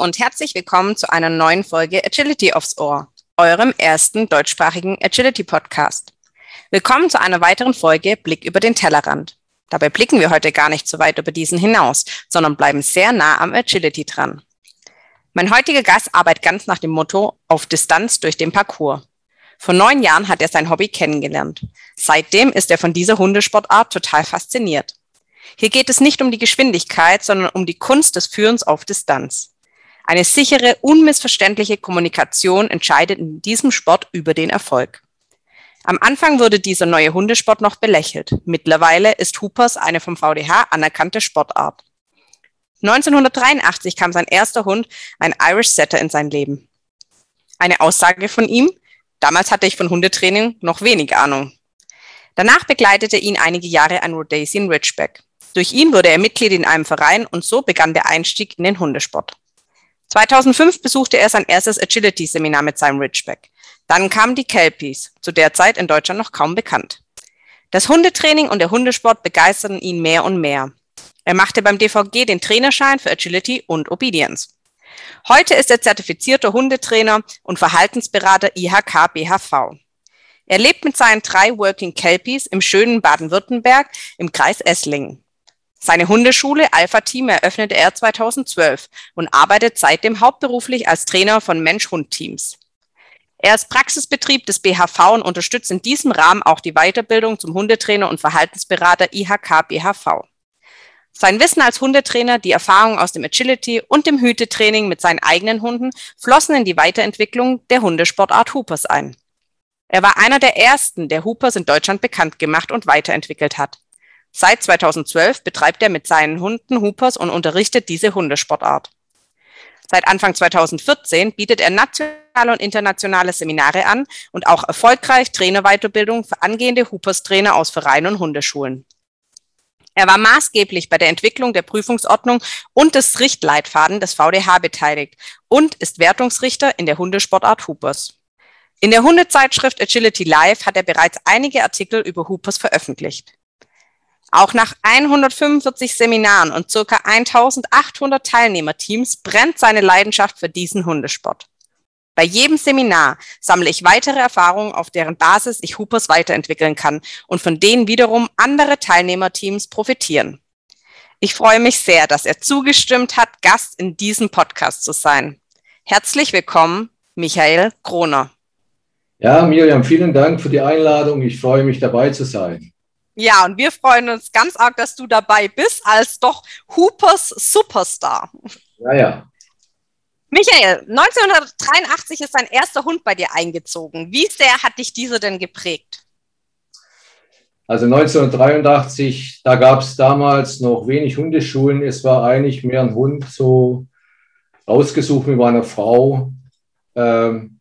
Und herzlich willkommen zu einer neuen Folge Agility aufs Ohr, eurem ersten deutschsprachigen Agility Podcast. Willkommen zu einer weiteren Folge Blick über den Tellerrand. Dabei blicken wir heute gar nicht so weit über diesen hinaus, sondern bleiben sehr nah am Agility dran. Mein heutiger Gast arbeitet ganz nach dem Motto auf Distanz durch den Parcours. Vor neun Jahren hat er sein Hobby kennengelernt. Seitdem ist er von dieser Hundesportart total fasziniert. Hier geht es nicht um die Geschwindigkeit, sondern um die Kunst des Führens auf Distanz. Eine sichere, unmissverständliche Kommunikation entscheidet in diesem Sport über den Erfolg. Am Anfang wurde dieser neue Hundesport noch belächelt. Mittlerweile ist Hoopers eine vom VDH anerkannte Sportart. 1983 kam sein erster Hund, ein Irish Setter, in sein Leben. Eine Aussage von ihm, damals hatte ich von Hundetraining noch wenig Ahnung. Danach begleitete ihn einige Jahre ein Rhodesian Ridgeback. Durch ihn wurde er Mitglied in einem Verein und so begann der Einstieg in den Hundesport. 2005 besuchte er sein erstes Agility-Seminar mit seinem Ridgeback. Dann kamen die Kelpies, zu der Zeit in Deutschland noch kaum bekannt. Das Hundetraining und der Hundesport begeisterten ihn mehr und mehr. Er machte beim DVG den Trainerschein für Agility und Obedience. Heute ist er zertifizierter Hundetrainer und Verhaltensberater IHK BHV. Er lebt mit seinen drei Working Kelpies im schönen Baden-Württemberg im Kreis Esslingen. Seine Hundeschule Alpha Team eröffnete er 2012 und arbeitet seitdem hauptberuflich als Trainer von Mensch-Hund-Teams. Er ist Praxisbetrieb des BHV und unterstützt in diesem Rahmen auch die Weiterbildung zum Hundetrainer und Verhaltensberater IHK BHV. Sein Wissen als Hundetrainer, die Erfahrung aus dem Agility und dem Hütetraining mit seinen eigenen Hunden flossen in die Weiterentwicklung der Hundesportart Hoopers ein. Er war einer der ersten, der Hoopers in Deutschland bekannt gemacht und weiterentwickelt hat. Seit 2012 betreibt er mit seinen Hunden Hoopers und unterrichtet diese Hundesportart. Seit Anfang 2014 bietet er nationale und internationale Seminare an und auch erfolgreich Trainerweiterbildung für angehende Hoopers-Trainer aus Vereinen und Hundeschulen. Er war maßgeblich bei der Entwicklung der Prüfungsordnung und des Richtleitfaden des VDH beteiligt und ist Wertungsrichter in der Hundesportart Hoopers. In der Hundezeitschrift Agility Live hat er bereits einige Artikel über Hoopers veröffentlicht. Auch nach 145 Seminaren und circa 1800 Teilnehmerteams brennt seine Leidenschaft für diesen Hundesport. Bei jedem Seminar sammle ich weitere Erfahrungen, auf deren Basis ich Hoopers weiterentwickeln kann und von denen wiederum andere Teilnehmerteams profitieren. Ich freue mich sehr, dass er zugestimmt hat, Gast in diesem Podcast zu sein. Herzlich willkommen, Michael Kroner. Ja, Miriam, vielen Dank für die Einladung. Ich freue mich dabei zu sein. Ja, und wir freuen uns ganz arg, dass du dabei bist, als doch Hoopers Superstar. Ja, ja. Michael, 1983 ist dein erster Hund bei dir eingezogen. Wie sehr hat dich diese denn geprägt? Also 1983, da gab es damals noch wenig Hundeschulen. Es war eigentlich mehr ein Hund, so ausgesucht mit meiner Frau. Ähm,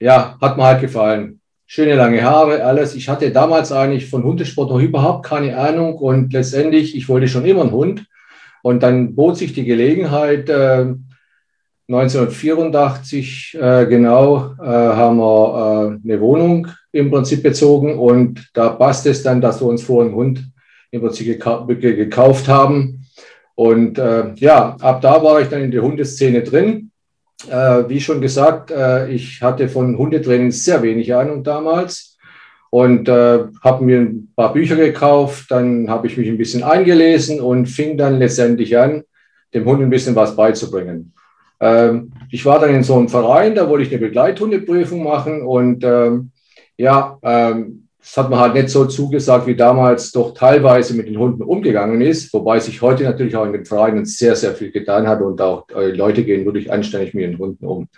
ja, hat mir halt gefallen schöne lange Haare, alles. Ich hatte damals eigentlich von Hundesport noch überhaupt keine Ahnung und letztendlich, ich wollte schon immer einen Hund. Und dann bot sich die Gelegenheit, äh, 1984 äh, genau, äh, haben wir äh, eine Wohnung im Prinzip bezogen und da passt es dann, dass wir uns vor einen Hund im Prinzip gekau gekauft haben. Und äh, ja, ab da war ich dann in der Hundeszene drin äh, wie schon gesagt, äh, ich hatte von Hundetraining sehr wenig Ahnung damals und äh, habe mir ein paar Bücher gekauft. Dann habe ich mich ein bisschen eingelesen und fing dann letztendlich an, dem Hund ein bisschen was beizubringen. Ähm, ich war dann in so einem Verein, da wollte ich eine Begleithundeprüfung machen und ähm, ja, ähm, das hat man halt nicht so zugesagt, wie damals doch teilweise mit den Hunden umgegangen ist, wobei sich heute natürlich auch in den Vereinen sehr, sehr viel getan hat und auch äh, Leute gehen wirklich anständig mit den Hunden um.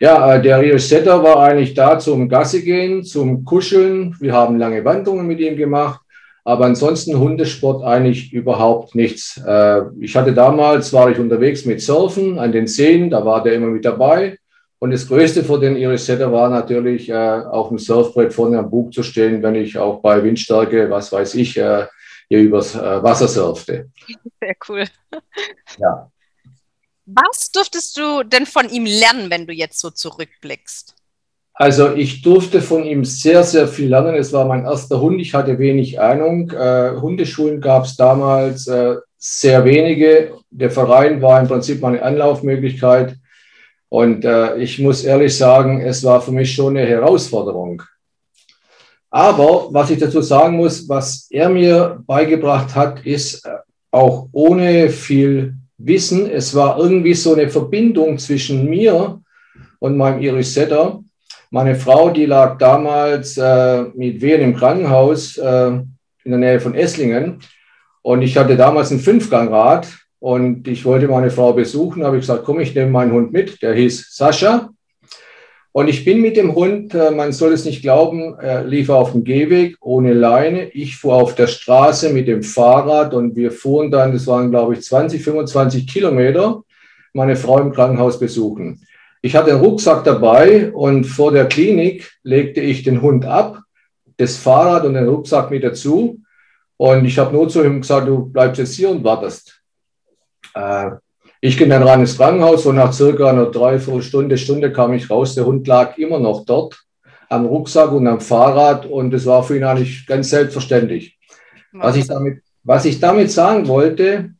Ja, äh, der Rio Setter war eigentlich da zum Gasse gehen, zum Kuscheln. Wir haben lange Wanderungen mit ihm gemacht, aber ansonsten Hundesport eigentlich überhaupt nichts. Äh, ich hatte damals, war ich unterwegs mit Surfen an den Seen, da war der immer mit dabei. Und das Größte für den Iris Setter war natürlich, äh, auf dem Surfbrett vorne am Bug zu stehen, wenn ich auch bei Windstärke, was weiß ich, äh, hier übers äh, Wasser surfte. Sehr cool. Ja. Was durftest du denn von ihm lernen, wenn du jetzt so zurückblickst? Also ich durfte von ihm sehr, sehr viel lernen. Es war mein erster Hund. Ich hatte wenig Ahnung. Äh, Hundeschulen gab es damals äh, sehr wenige. Der Verein war im Prinzip meine Anlaufmöglichkeit. Und äh, ich muss ehrlich sagen, es war für mich schon eine Herausforderung. Aber was ich dazu sagen muss, was er mir beigebracht hat, ist äh, auch ohne viel Wissen, es war irgendwie so eine Verbindung zwischen mir und meinem Iris Setter. Meine Frau, die lag damals äh, mit Wehen im Krankenhaus äh, in der Nähe von Esslingen. Und ich hatte damals ein Fünfgangrad und ich wollte meine Frau besuchen. habe ich gesagt, komm, ich nehme meinen Hund mit. Der hieß Sascha. Und ich bin mit dem Hund, äh, man soll es nicht glauben, er lief auf dem Gehweg ohne Leine. Ich fuhr auf der Straße mit dem Fahrrad und wir fuhren dann, das waren glaube ich 20, 25 Kilometer, meine Frau im Krankenhaus besuchen. Ich hatte einen Rucksack dabei und vor der Klinik legte ich den Hund ab, das Fahrrad und den Rucksack mit dazu. Und ich habe nur zu ihm gesagt, du bleibst jetzt hier und wartest. Äh, ich ging dann rein ins Krankenhaus und nach circa einer Dreiviertelstunde, Stunde kam ich raus. Der Hund lag immer noch dort am Rucksack und am Fahrrad und es war für ihn eigentlich ganz selbstverständlich. Was ich damit, was ich damit sagen wollte,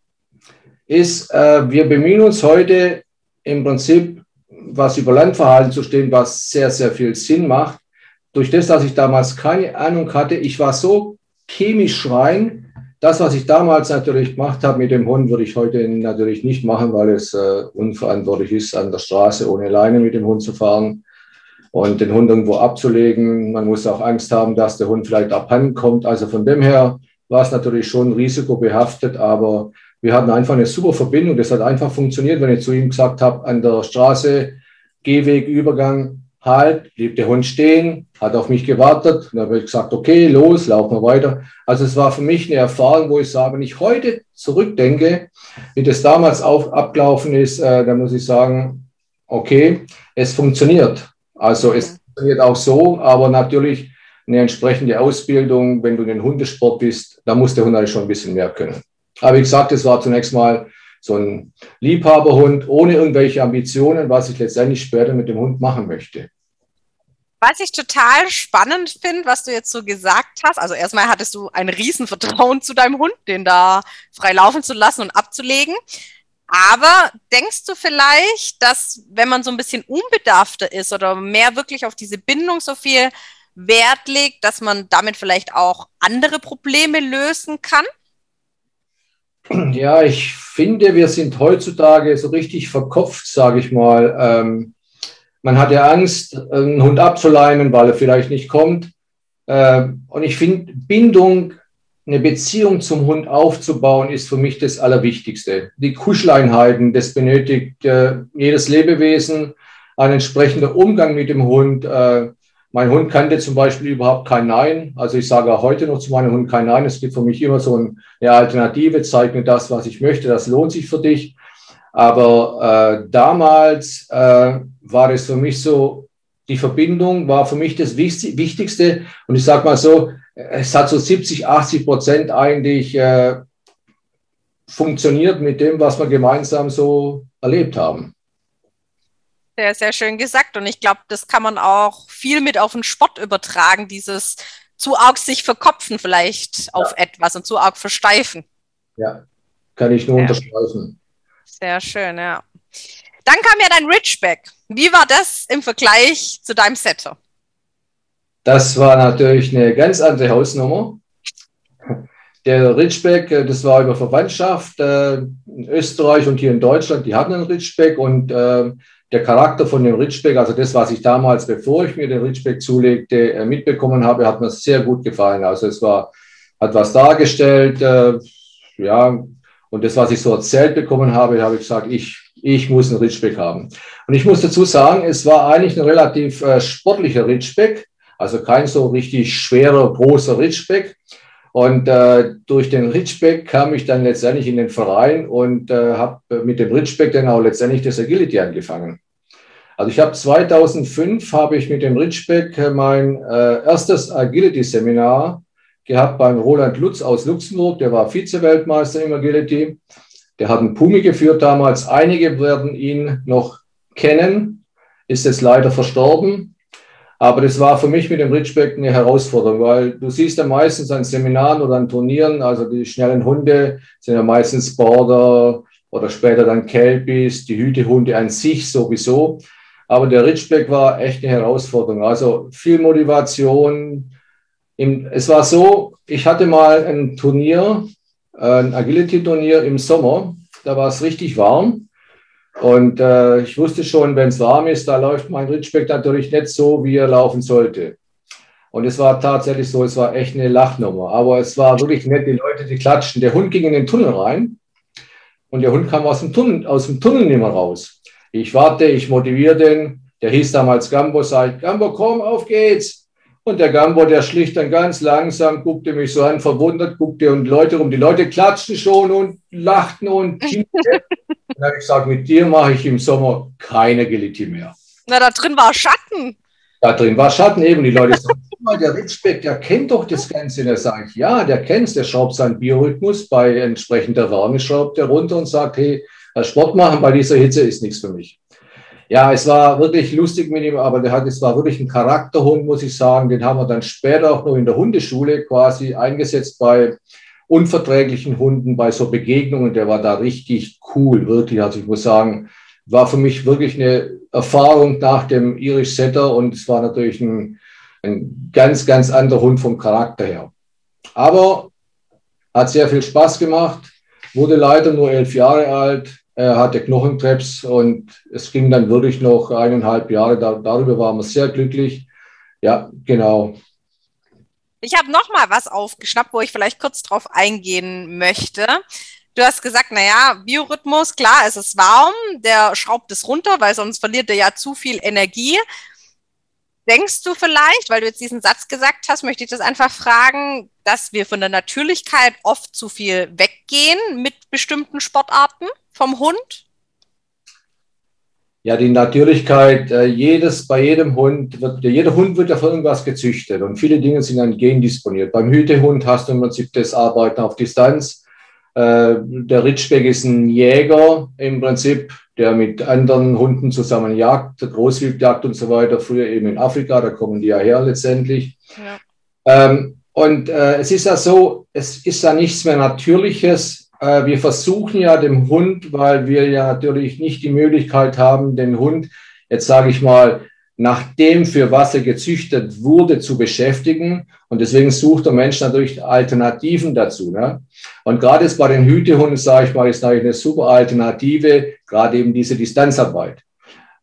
ist, äh, wir bemühen uns heute im Prinzip was über Landverhalten zu stehen, was sehr, sehr viel Sinn macht. Durch das, dass ich damals keine Ahnung hatte, ich war so chemisch rein. Das, was ich damals natürlich gemacht habe mit dem Hund, würde ich heute natürlich nicht machen, weil es äh, unverantwortlich ist, an der Straße ohne Leine mit dem Hund zu fahren und den Hund irgendwo abzulegen. Man muss auch Angst haben, dass der Hund vielleicht abhanden kommt. Also von dem her war es natürlich schon risikobehaftet, aber wir hatten einfach eine super Verbindung. Das hat einfach funktioniert, wenn ich zu ihm gesagt habe, an der Straße, Gehweg, Übergang, halt, blieb der Hund stehen, hat auf mich gewartet. dann habe ich gesagt, okay, los, laufen wir weiter. Also es war für mich eine Erfahrung, wo ich sage, wenn ich heute zurückdenke, wie das damals auf, abgelaufen ist, äh, dann muss ich sagen, okay, es funktioniert. Also es funktioniert auch so, aber natürlich eine entsprechende Ausbildung, wenn du in den Hundesport bist, da muss der Hund eigentlich schon ein bisschen mehr können. Aber wie gesagt, es war zunächst mal so ein Liebhaberhund ohne irgendwelche Ambitionen, was ich letztendlich später mit dem Hund machen möchte. Was ich total spannend finde, was du jetzt so gesagt hast, also erstmal hattest du ein Riesenvertrauen zu deinem Hund, den da frei laufen zu lassen und abzulegen. Aber denkst du vielleicht, dass wenn man so ein bisschen unbedarfter ist oder mehr wirklich auf diese Bindung so viel Wert legt, dass man damit vielleicht auch andere Probleme lösen kann? Ja, ich finde, wir sind heutzutage so richtig verkopft, sage ich mal. Ähm, man hat ja Angst, einen Hund abzuleinen, weil er vielleicht nicht kommt. Ähm, und ich finde, Bindung, eine Beziehung zum Hund aufzubauen, ist für mich das Allerwichtigste. Die Kuscheleinheiten, das benötigt äh, jedes Lebewesen, ein entsprechender Umgang mit dem Hund. Äh, mein Hund kannte zum Beispiel überhaupt kein Nein. Also ich sage auch heute noch zu meinem Hund kein Nein. Es gibt für mich immer so eine Alternative. Zeig mir das, was ich möchte. Das lohnt sich für dich. Aber äh, damals äh, war es für mich so, die Verbindung war für mich das Wichtigste. Und ich sage mal so, es hat so 70, 80 Prozent eigentlich äh, funktioniert mit dem, was wir gemeinsam so erlebt haben. Sehr, sehr schön gesagt. Und ich glaube, das kann man auch viel mit auf den Sport übertragen, dieses zu arg sich verkopfen vielleicht ja. auf etwas und zu arg versteifen. Ja, kann ich nur ja. unterstreichen. Sehr schön, ja. Dann kam ja dein Ridgeback. Wie war das im Vergleich zu deinem Setter? Das war natürlich eine ganz andere Hausnummer. Der Ridgeback, äh, das war über Verwandtschaft äh, in Österreich und hier in Deutschland, die hatten einen Ridgeback und äh, der Charakter von dem Ridgeback, also das, was ich damals, bevor ich mir den Ridgeback zulegte, äh, mitbekommen habe, hat mir sehr gut gefallen. Also es war, hat was dargestellt, äh, ja, und das, was ich so erzählt bekommen habe, habe ich gesagt, ich, ich muss einen Ridgeback haben. Und ich muss dazu sagen, es war eigentlich ein relativ äh, sportlicher Ridgeback, also kein so richtig schwerer, großer Ridgeback. Und äh, durch den Ridgeback kam ich dann letztendlich in den Verein und äh, habe mit dem Ridgeback dann auch letztendlich das Agility angefangen. Also ich habe 2005 habe ich mit dem Ridgeback mein äh, erstes Agility-Seminar gehabt beim Roland Lutz aus Luxemburg. Der war Vize-Weltmeister im Agility. Der hat einen Pumi geführt damals. Einige werden ihn noch kennen, ist jetzt leider verstorben. Aber das war für mich mit dem Ridgeback eine Herausforderung, weil du siehst ja meistens an Seminaren oder an Turnieren, also die schnellen Hunde sind ja meistens Border oder später dann Kelpies, die Hütehunde an sich sowieso. Aber der Ridgeback war echt eine Herausforderung. Also viel Motivation. Es war so, ich hatte mal ein Turnier, ein Agility-Turnier im Sommer. Da war es richtig warm. Und äh, ich wusste schon, wenn es warm ist, da läuft mein Ridgeback natürlich nicht so, wie er laufen sollte. Und es war tatsächlich so, es war echt eine Lachnummer. Aber es war wirklich nett, die Leute, die klatschen. Der Hund ging in den Tunnel rein und der Hund kam aus dem Tunnel, aus dem Tunnel nicht mehr raus. Ich warte, ich motiviere den. Der hieß damals Gambo, sagt, Gambo, komm, auf geht's. Und der Gambo, der schlicht dann ganz langsam, guckte mich so an, verwundert, guckte und Leute rum. Die Leute klatschten schon und lachten und habe ich gesagt, mit dir mache ich im Sommer keine Agility mehr. Na, da drin war Schatten. Da drin war Schatten eben. Die Leute sagen, mal, der Ritschbeck, der kennt doch das Ganze. Und er sagt, ja, der kennt es, der schraubt seinen Biorhythmus. Bei entsprechender Wärme schraubt er runter und sagt, hey, Sport machen bei dieser Hitze ist nichts für mich. Ja, es war wirklich lustig mit ihm, aber der hat, es war wirklich ein Charakterhund, muss ich sagen. Den haben wir dann später auch noch in der Hundeschule quasi eingesetzt bei unverträglichen Hunden, bei so Begegnungen. Der war da richtig cool, wirklich. Also ich muss sagen, war für mich wirklich eine Erfahrung nach dem Irish Setter und es war natürlich ein, ein ganz, ganz anderer Hund vom Charakter her. Aber hat sehr viel Spaß gemacht, wurde leider nur elf Jahre alt, er hatte Knochenkrebs und es ging dann wirklich noch eineinhalb Jahre. Da, darüber waren wir sehr glücklich. Ja, genau. Ich habe noch mal was aufgeschnappt, wo ich vielleicht kurz drauf eingehen möchte. Du hast gesagt, naja, Biorhythmus, klar, es ist warm, der schraubt es runter, weil sonst verliert er ja zu viel Energie. Denkst du vielleicht, weil du jetzt diesen Satz gesagt hast, möchte ich das einfach fragen, dass wir von der Natürlichkeit oft zu viel weggehen mit bestimmten Sportarten vom Hund? Ja, die Natürlichkeit, äh, jedes, bei jedem Hund wird, jeder Hund wird ja von irgendwas gezüchtet und viele Dinge sind dann gendisponiert. Beim Hütehund hast du im Prinzip das Arbeiten auf Distanz. Äh, der Ritschbeck ist ein Jäger im Prinzip, der mit anderen Hunden zusammen jagt, Großwildjagd und so weiter, früher eben in Afrika, da kommen die ja her letztendlich. Ja. Ähm, und äh, es ist ja so, es ist ja nichts mehr Natürliches. Äh, wir versuchen ja dem Hund, weil wir ja natürlich nicht die Möglichkeit haben, den Hund, jetzt sage ich mal, nach dem, für was er gezüchtet wurde, zu beschäftigen. Und deswegen sucht der Mensch natürlich Alternativen dazu. Ne? Und gerade jetzt bei den Hütehunden, sage ich mal, ist natürlich eine super Alternative, gerade eben diese Distanzarbeit.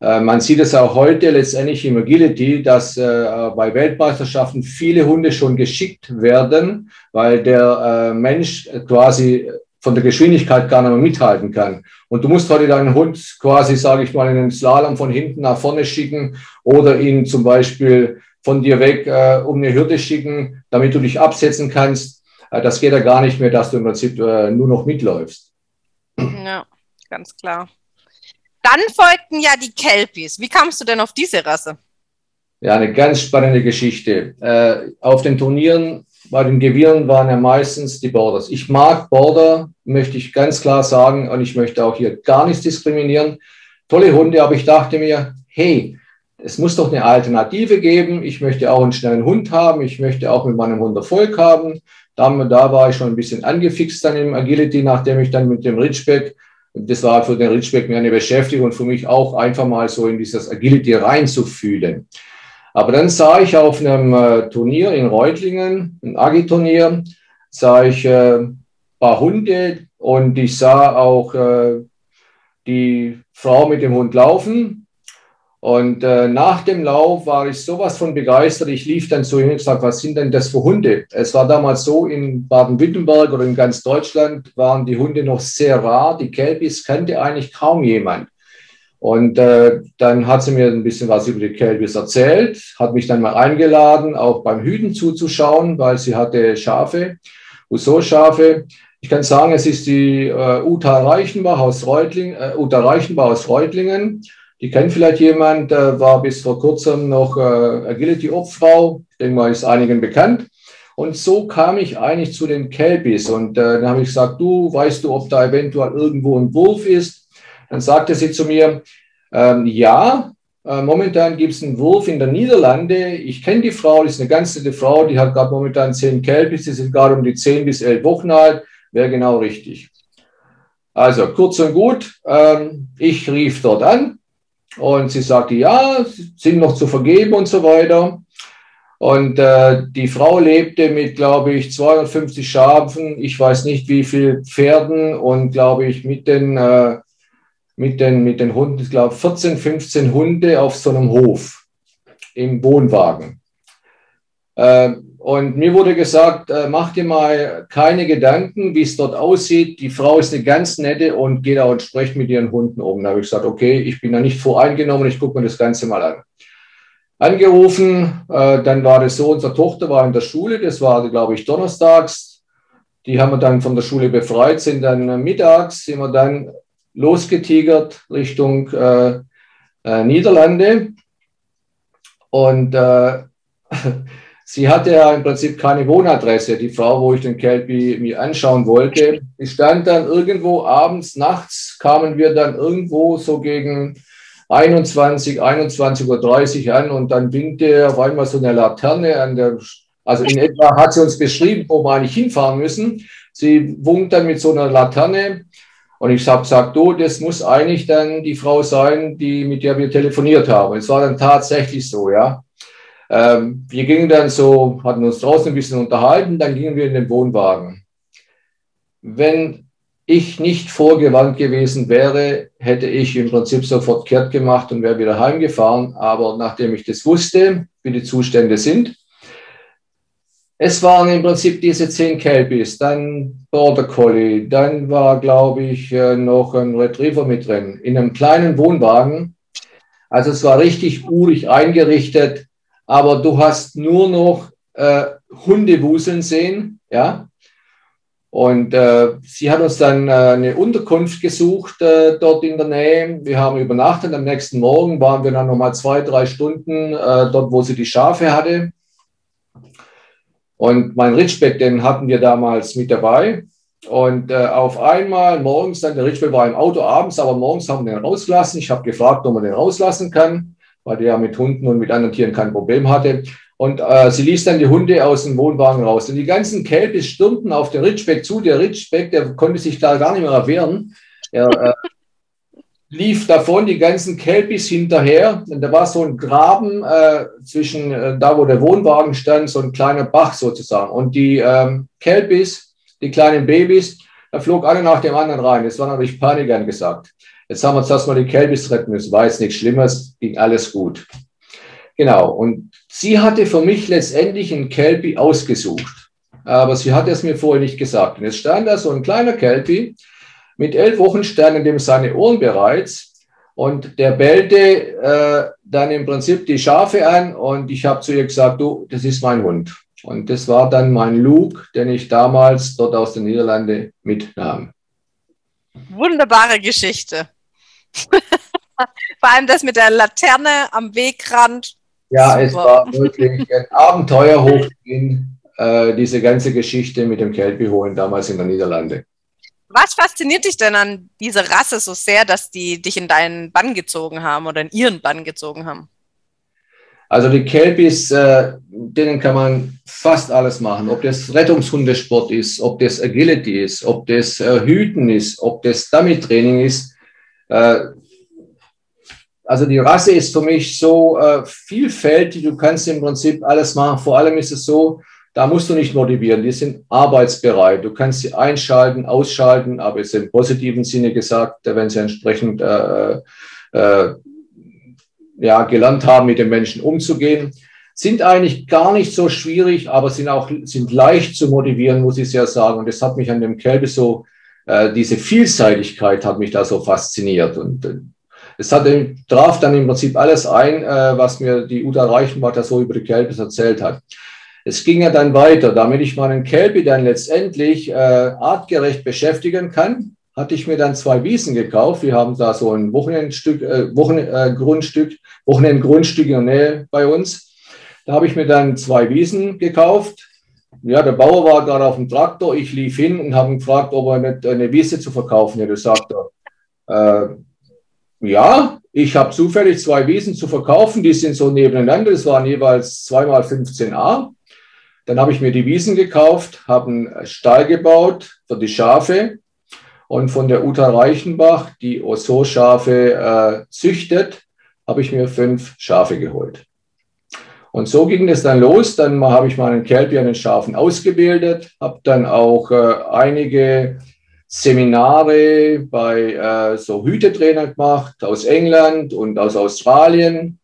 Äh, man sieht es auch heute letztendlich im Agility, dass äh, bei Weltmeisterschaften viele Hunde schon geschickt werden, weil der äh, Mensch quasi von der Geschwindigkeit gar nicht mehr mithalten kann. Und du musst heute deinen Hund quasi, sage ich mal, in den Slalom von hinten nach vorne schicken oder ihn zum Beispiel von dir weg äh, um eine Hürde schicken, damit du dich absetzen kannst. Äh, das geht ja gar nicht mehr, dass du im Prinzip äh, nur noch mitläufst. Ja, ganz klar. Dann folgten ja die Kelpies. Wie kamst du denn auf diese Rasse? Ja, eine ganz spannende Geschichte. Äh, auf den Turnieren bei den Gewirren waren ja meistens die Borders. Ich mag Border, möchte ich ganz klar sagen, und ich möchte auch hier gar nichts diskriminieren. Tolle Hunde, aber ich dachte mir, hey, es muss doch eine Alternative geben. Ich möchte auch einen schnellen Hund haben. Ich möchte auch mit meinem Hund Erfolg haben. Da, da war ich schon ein bisschen angefixt dann im Agility, nachdem ich dann mit dem Ridgeback, das war für den Ridgeback mir eine Beschäftigung und für mich auch einfach mal so in dieses Agility reinzufühlen. Aber dann sah ich auf einem äh, Turnier in Reutlingen, ein Agi-Turnier, sah ich äh, paar Hunde und ich sah auch äh, die Frau mit dem Hund laufen. Und äh, nach dem Lauf war ich sowas von begeistert. Ich lief dann zu ihm und gesagt, was sind denn das für Hunde? Es war damals so, in Baden-Württemberg oder in ganz Deutschland waren die Hunde noch sehr rar. Die Kelpis kannte eigentlich kaum jemand. Und äh, dann hat sie mir ein bisschen was über die Kelbis erzählt, hat mich dann mal eingeladen, auch beim Hüten zuzuschauen, weil sie hatte Schafe, Uso-Schafe. Ich kann sagen, es ist die äh, Uta Reichenbach aus, Reutling, äh, Uta Reichenbach aus Reutlingen. Die kennt vielleicht jemand, äh, war bis vor kurzem noch äh, Agility-Obfrau. Ich denke mal, ist einigen bekannt. Und so kam ich eigentlich zu den Kelbis. Und äh, dann habe ich gesagt, du, weißt du, ob da eventuell irgendwo ein Wurf ist? Dann sagte sie zu mir, ähm, ja, Äh, momentan gibt es einen Wurf in der Niederlande. Ich kenne die Frau, die ist eine ganz nette Frau, die hat gerade momentan zehn Kälbis, die sind gerade um die zehn bis elf Wochen alt. Wäre genau richtig. Also kurz und gut, ähm, ich rief dort an und sie sagte, ja, sind noch zu vergeben und so weiter. Und äh, die Frau lebte mit, glaube ich, 250 Schafen, ich weiß nicht wie viel Pferden und, glaube ich, mit den, äh, mit den, mit den Hunden, ich glaube, 14, 15 Hunde auf so einem Hof im Wohnwagen. Äh, und mir wurde gesagt, äh, mach dir mal keine Gedanken, wie es dort aussieht. Die Frau ist eine ganz nette und geht da und spricht mit ihren Hunden um. Da habe ich gesagt, okay, ich bin da nicht voreingenommen, ich gucke mir das Ganze mal an angerufen. Äh, dann war das so, unsere Tochter war in der Schule, das war, glaube ich, donnerstags. Die haben wir dann von der Schule befreit, sind dann mittags, sind wir dann losgetigert Richtung äh, äh, Niederlande. Und äh, sie hatte ja im Prinzip keine Wohnadresse, die Frau, wo ich den Kelpie mir anschauen wollte. Die stand dann irgendwo abends, nachts kamen wir dann irgendwo so gegen 21, 21.30 Uhr an und dann winkte auf einmal so eine Laterne an der, also in etwa hat sie uns beschrieben, wo wir eigentlich hinfahren müssen. Sie wunkt dann mit so einer Laterne und ich habe gesagt, du, das muss eigentlich dann die Frau sein, die, mit der wir telefoniert haben. Es war dann tatsächlich so, ja. Ähm, wir gingen dann so, hatten uns draußen ein bisschen unterhalten, dann gingen wir in den Wohnwagen. Wenn ich nicht vorgewandt gewesen wäre, hätte ich im Prinzip sofort kehrt gemacht und wäre wieder heimgefahren. Aber nachdem ich das wusste, wie die Zustände sind, es waren im Prinzip diese zehn Kelpies, dann Border Collie, dann war, glaube ich, äh, noch ein Retriever mit drin, in einem kleinen Wohnwagen. Also es war richtig urig eingerichtet, aber du hast nur noch äh, Hundewuseln sehen, ja. Und äh, sie hat uns dann äh, eine Unterkunft gesucht äh, dort in der Nähe. Wir haben übernachtet. Am nächsten Morgen waren wir dann nochmal zwei, drei Stunden äh, dort, wo sie die Schafe hatte. Und mein Ritschbeck, den hatten wir damals mit dabei. Und äh, auf einmal morgens, dann der Ritschbeck war im Auto abends, aber morgens haben wir den rausgelassen. Ich habe gefragt, ob man den rauslassen kann, weil der ja mit Hunden und mit anderen Tieren kein Problem hatte. Und äh, sie ließ dann die Hunde aus dem Wohnwagen raus. Und die ganzen Kälbis stürmten auf den Ritschbeck zu. Der Ritschbeck, der konnte sich da gar nicht mehr erwehren. Er äh, lief davon, die ganzen Kälbis hinterher. Und da war so ein Graben äh, zwischen äh, da, wo der Wohnwagen stand, so ein kleiner Bach sozusagen. Und die ähm, Kälbis, die kleinen Babys, da flog einer nach dem anderen rein. Das war natürlich Panik angesagt. Jetzt haben wir uns erstmal die Kälbis retten müssen. War jetzt nichts Schlimmes, ging alles gut. Genau. Und sie hatte für mich letztendlich einen Kelpie ausgesucht. Aber sie hat es mir vorher nicht gesagt. Und jetzt stand da so ein kleiner Kelpie mit elf Wochen standen dem seine Ohren bereits. Und der bellte äh, dann im Prinzip die Schafe an und ich habe zu ihr gesagt, du, das ist mein Hund. Und das war dann mein Luke, den ich damals dort aus den Niederlanden mitnahm. Wunderbare Geschichte. Vor allem das mit der Laterne am Wegrand ja, Super. es war wirklich ein Abenteuer hochgehen, äh, diese ganze Geschichte mit dem Kelpie holen damals in den Niederlanden. Was fasziniert dich denn an dieser Rasse so sehr, dass die dich in deinen Bann gezogen haben oder in ihren Bann gezogen haben? Also die Kelpies, äh, denen kann man fast alles machen. Ob das Rettungshundesport ist, ob das Agility ist, ob das äh, Hüten ist, ob das Dummy-Training ist. Äh, also die Rasse ist für mich so äh, vielfältig, du kannst im Prinzip alles machen. Vor allem ist es so, da musst du nicht motivieren, die sind arbeitsbereit. Du kannst sie einschalten, ausschalten, aber es ist im positiven Sinne gesagt, wenn sie entsprechend äh, äh, ja, gelernt haben, mit den Menschen umzugehen. Sind eigentlich gar nicht so schwierig, aber sind auch sind leicht zu motivieren, muss ich sehr sagen. Und das hat mich an dem Kälbe so, äh, diese Vielseitigkeit hat mich da so fasziniert. Und äh, es hat, traf dann im Prinzip alles ein, äh, was mir die Uta Reichenbacher so über die Kälbis erzählt hat. Es ging ja dann weiter, damit ich meinen Kälbi dann letztendlich äh, artgerecht beschäftigen kann, hatte ich mir dann zwei Wiesen gekauft. Wir haben da so ein Wochenendstück, äh, Wochenendgrundstück, äh, Wochenendgrundstück in der Nähe bei uns. Da habe ich mir dann zwei Wiesen gekauft. Ja, der Bauer war gerade auf dem Traktor. Ich lief hin und habe ihn gefragt, ob er nicht eine Wiese zu verkaufen hätte. Sagt er, äh, ja, ich habe zufällig zwei Wiesen zu verkaufen, die sind so nebeneinander, das waren jeweils zweimal 15a. Dann habe ich mir die Wiesen gekauft, habe einen Stall gebaut für die Schafe und von der Uta Reichenbach, die so Schafe äh, züchtet, habe ich mir fünf Schafe geholt. Und so ging es dann los. Dann habe ich meinen Kelpie an den Schafen ausgebildet, habe dann auch äh, einige Seminare bei äh, so Hütetrainern gemacht aus England und aus Australien.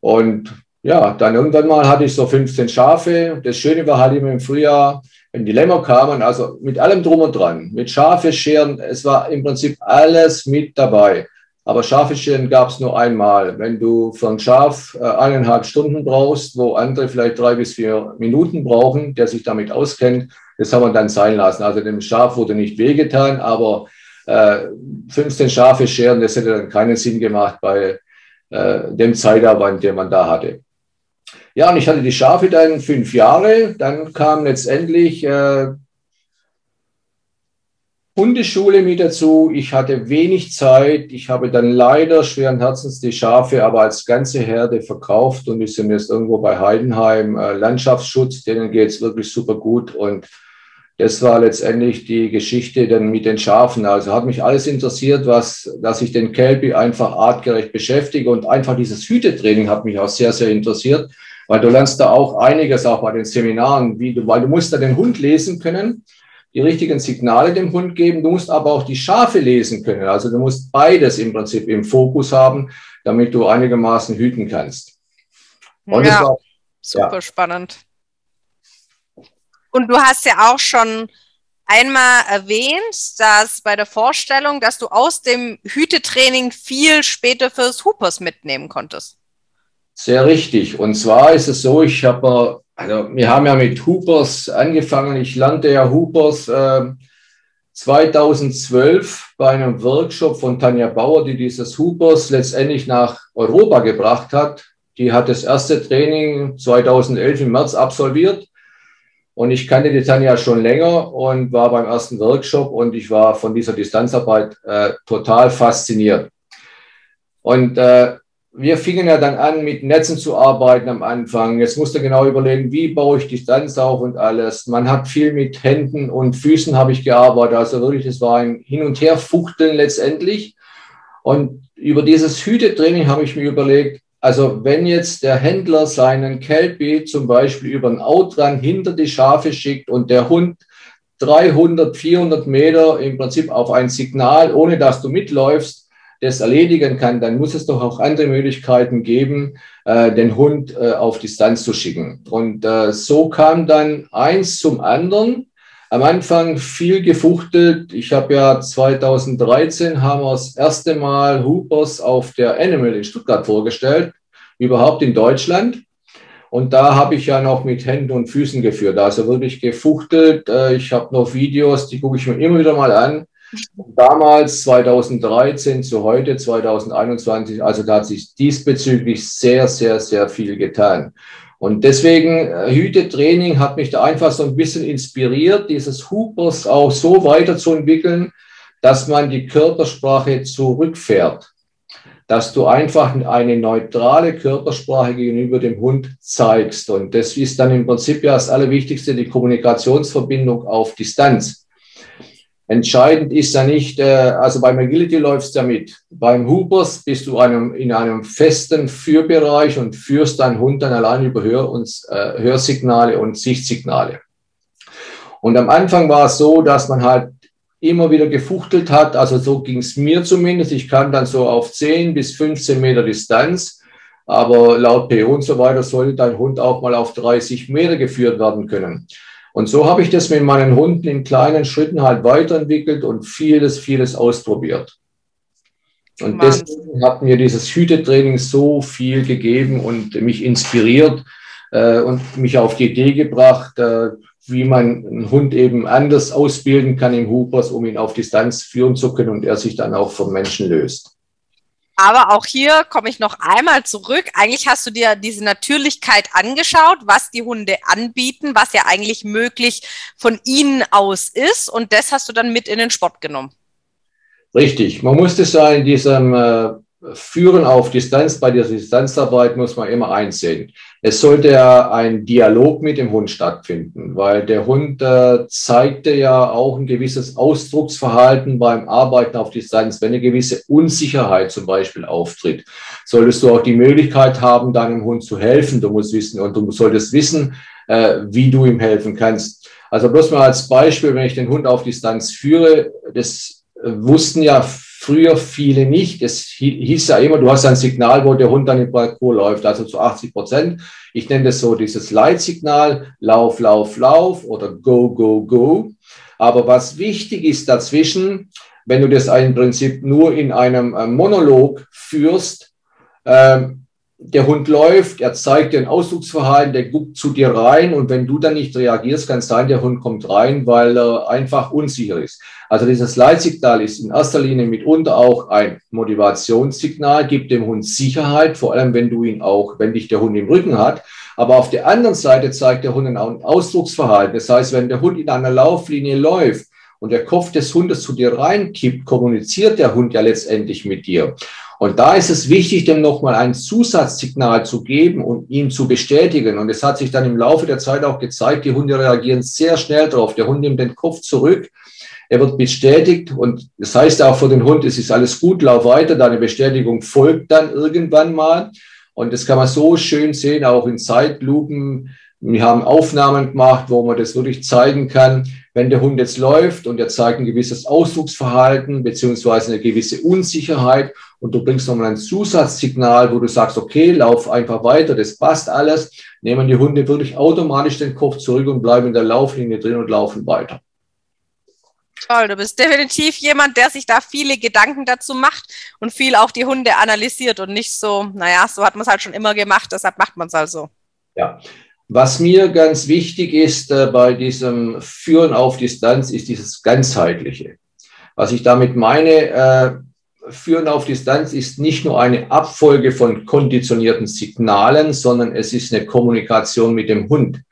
Und ja, dann irgendwann mal hatte ich so 15 Schafe. Das Schöne war halt immer im Frühjahr, wenn die Lämmer kamen, also mit allem drum und dran, mit Schafe, Scheren, es war im Prinzip alles mit dabei. Aber Schafe scheren gab es nur einmal. Wenn du für ein Schaf äh, eineinhalb Stunden brauchst, wo andere vielleicht drei bis vier Minuten brauchen, der sich damit auskennt, das haben wir dann sein lassen. Also dem Schaf wurde nicht wehgetan, aber äh, 15 Schafe scheren, das hätte dann keinen Sinn gemacht bei äh, dem Zeitaufwand, den man da hatte. Ja, und ich hatte die Schafe dann fünf Jahre. Dann kam letztendlich äh, Hundeschule mit dazu. Ich hatte wenig Zeit. Ich habe dann leider schweren Herzens die Schafe aber als ganze Herde verkauft und sind jetzt irgendwo bei Heidenheim. Äh, Landschaftsschutz, denen geht es wirklich super gut. Und das war letztendlich die Geschichte dann mit den Schafen. Also hat mich alles interessiert, was, dass ich den Kelpie einfach artgerecht beschäftige und einfach dieses Hütetraining hat mich auch sehr, sehr interessiert, weil du lernst da auch einiges auch bei den Seminaren, wie du, weil du musst da den Hund lesen können die richtigen Signale dem Hund geben. Du musst aber auch die Schafe lesen können. Also du musst beides im Prinzip im Fokus haben, damit du einigermaßen hüten kannst. Und ja, war, super ja. spannend. Und du hast ja auch schon einmal erwähnt, dass bei der Vorstellung, dass du aus dem Hütetraining viel später fürs Hoopers mitnehmen konntest. Sehr richtig. Und zwar ist es so, ich habe also wir haben ja mit Hoopers angefangen. Ich lernte ja Hoopers äh, 2012 bei einem Workshop von Tanja Bauer, die dieses Hoopers letztendlich nach Europa gebracht hat. Die hat das erste Training 2011 im März absolviert. Und ich kannte die Tanja schon länger und war beim ersten Workshop und ich war von dieser Distanzarbeit äh, total fasziniert. Und äh, wir fingen ja dann an, mit Netzen zu arbeiten am Anfang. Jetzt musste genau überlegen, wie baue ich Distanz auf und alles. Man hat viel mit Händen und Füßen habe ich gearbeitet. Also wirklich, das war ein Hin- und Herfuchteln letztendlich. Und über dieses Hütetraining habe ich mir überlegt, also wenn jetzt der Händler seinen Kelpie zum Beispiel über ein Outrun hinter die Schafe schickt und der Hund 300, 400 Meter im Prinzip auf ein Signal, ohne dass du mitläufst, das erledigen kann, dann muss es doch auch andere Möglichkeiten geben, äh, den Hund äh, auf Distanz zu schicken. Und äh, so kam dann eins zum anderen. Am Anfang viel gefuchtelt. Ich habe ja 2013 haben wir das erste Mal Hoopers auf der Animal in Stuttgart vorgestellt, überhaupt in Deutschland. Und da habe ich ja noch mit Händen und Füßen geführt, also wirklich gefuchtelt. Äh, ich habe noch Videos, die gucke ich mir immer wieder mal an Damals 2013 zu heute 2021, also da hat sich diesbezüglich sehr, sehr, sehr viel getan. Und deswegen, äh, Hütetraining hat mich da einfach so ein bisschen inspiriert, dieses Hoopers auch so weiterzuentwickeln, dass man die Körpersprache zurückfährt. Dass du einfach eine neutrale Körpersprache gegenüber dem Hund zeigst. Und das ist dann im Prinzip ja das Allerwichtigste, die Kommunikationsverbindung auf Distanz. Entscheidend ist ja nicht, äh, also beim Agility läufst du ja mit. Beim Hoopers bist du einem, in einem festen Führbereich und führst deinen Hund dann allein über Hör und, äh, Hörsignale und Sichtsignale. Und am Anfang war es so, dass man halt immer wieder gefuchtelt hat. Also so ging es mir zumindest. Ich kam dann so auf 10 bis 15 Meter Distanz. Aber laut PO und so weiter sollte dein Hund auch mal auf 30 Meter geführt werden können. Und so habe ich das mit meinen Hunden in kleinen Schritten halt weiterentwickelt und vieles, vieles ausprobiert. Und Wahnsinn. deswegen hat mir dieses Hütetraining so viel gegeben und mich inspiriert äh, und mich auf die Idee gebracht, äh, wie man einen Hund eben anders ausbilden kann im Hoopers, um ihn auf Distanz führen zu können und er sich dann auch vom Menschen löst. Aber auch hier komme ich noch einmal zurück. Eigentlich hast du dir diese Natürlichkeit angeschaut, was die Hunde anbieten, was ja eigentlich möglich von ihnen aus ist. Und das hast du dann mit in den Sport genommen. Richtig. Man musste sagen, in diesem äh, Führen auf Distanz, bei der Distanzarbeit muss man immer einsehen. Es sollte ja ein Dialog mit dem Hund stattfinden, weil der Hund äh, zeigte ja auch ein gewisses Ausdrucksverhalten beim Arbeiten auf Distanz. Wenn eine gewisse Unsicherheit zum Beispiel auftritt, solltest du auch die Möglichkeit haben, deinem Hund zu helfen. Du musst wissen und du solltest wissen, äh, wie du ihm helfen kannst. Also bloß mal als Beispiel, wenn ich den Hund auf Distanz führe, das äh, wussten ja früher viele nicht. Es hieß ja immer, du hast ein Signal, wo der Hund dann im Parcours läuft, also zu 80 Prozent. Ich nenne das so dieses Leitsignal, Lauf, Lauf, Lauf oder Go, Go, Go. Aber was wichtig ist dazwischen, wenn du das im Prinzip nur in einem äh, Monolog führst, ähm, der Hund läuft, er zeigt dir ein Ausdrucksverhalten, der guckt zu dir rein und wenn du dann nicht reagierst, kann es sein, der Hund kommt rein, weil er einfach unsicher ist. Also dieses Leitsignal ist in erster Linie mitunter auch ein Motivationssignal, gibt dem Hund Sicherheit, vor allem wenn du ihn auch, wenn dich der Hund im Rücken hat. Aber auf der anderen Seite zeigt der Hund ein Ausdrucksverhalten. Das heißt, wenn der Hund in einer Lauflinie läuft, und der Kopf des Hundes zu dir reinkippt, kommuniziert der Hund ja letztendlich mit dir. Und da ist es wichtig, dem nochmal ein Zusatzsignal zu geben und ihn zu bestätigen. Und es hat sich dann im Laufe der Zeit auch gezeigt, die Hunde reagieren sehr schnell drauf. Der Hund nimmt den Kopf zurück, er wird bestätigt und das heißt auch für den Hund, es ist alles gut, lauf weiter, deine Bestätigung folgt dann irgendwann mal. Und das kann man so schön sehen, auch in Zeitlupen. Wir haben Aufnahmen gemacht, wo man das wirklich zeigen kann, wenn der Hund jetzt läuft und er zeigt ein gewisses Ausdrucksverhalten beziehungsweise eine gewisse Unsicherheit und du bringst nochmal ein Zusatzsignal, wo du sagst, okay, lauf einfach weiter, das passt alles, nehmen die Hunde wirklich automatisch den Kopf zurück und bleiben in der Lauflinie drin und laufen weiter. Toll, du bist definitiv jemand, der sich da viele Gedanken dazu macht und viel auch die Hunde analysiert und nicht so, naja, so hat man es halt schon immer gemacht, deshalb macht man es halt so. Ja, was mir ganz wichtig ist äh, bei diesem Führen auf Distanz, ist dieses ganzheitliche. Was ich damit meine, äh, Führen auf Distanz ist nicht nur eine Abfolge von konditionierten Signalen, sondern es ist eine Kommunikation mit dem Hund.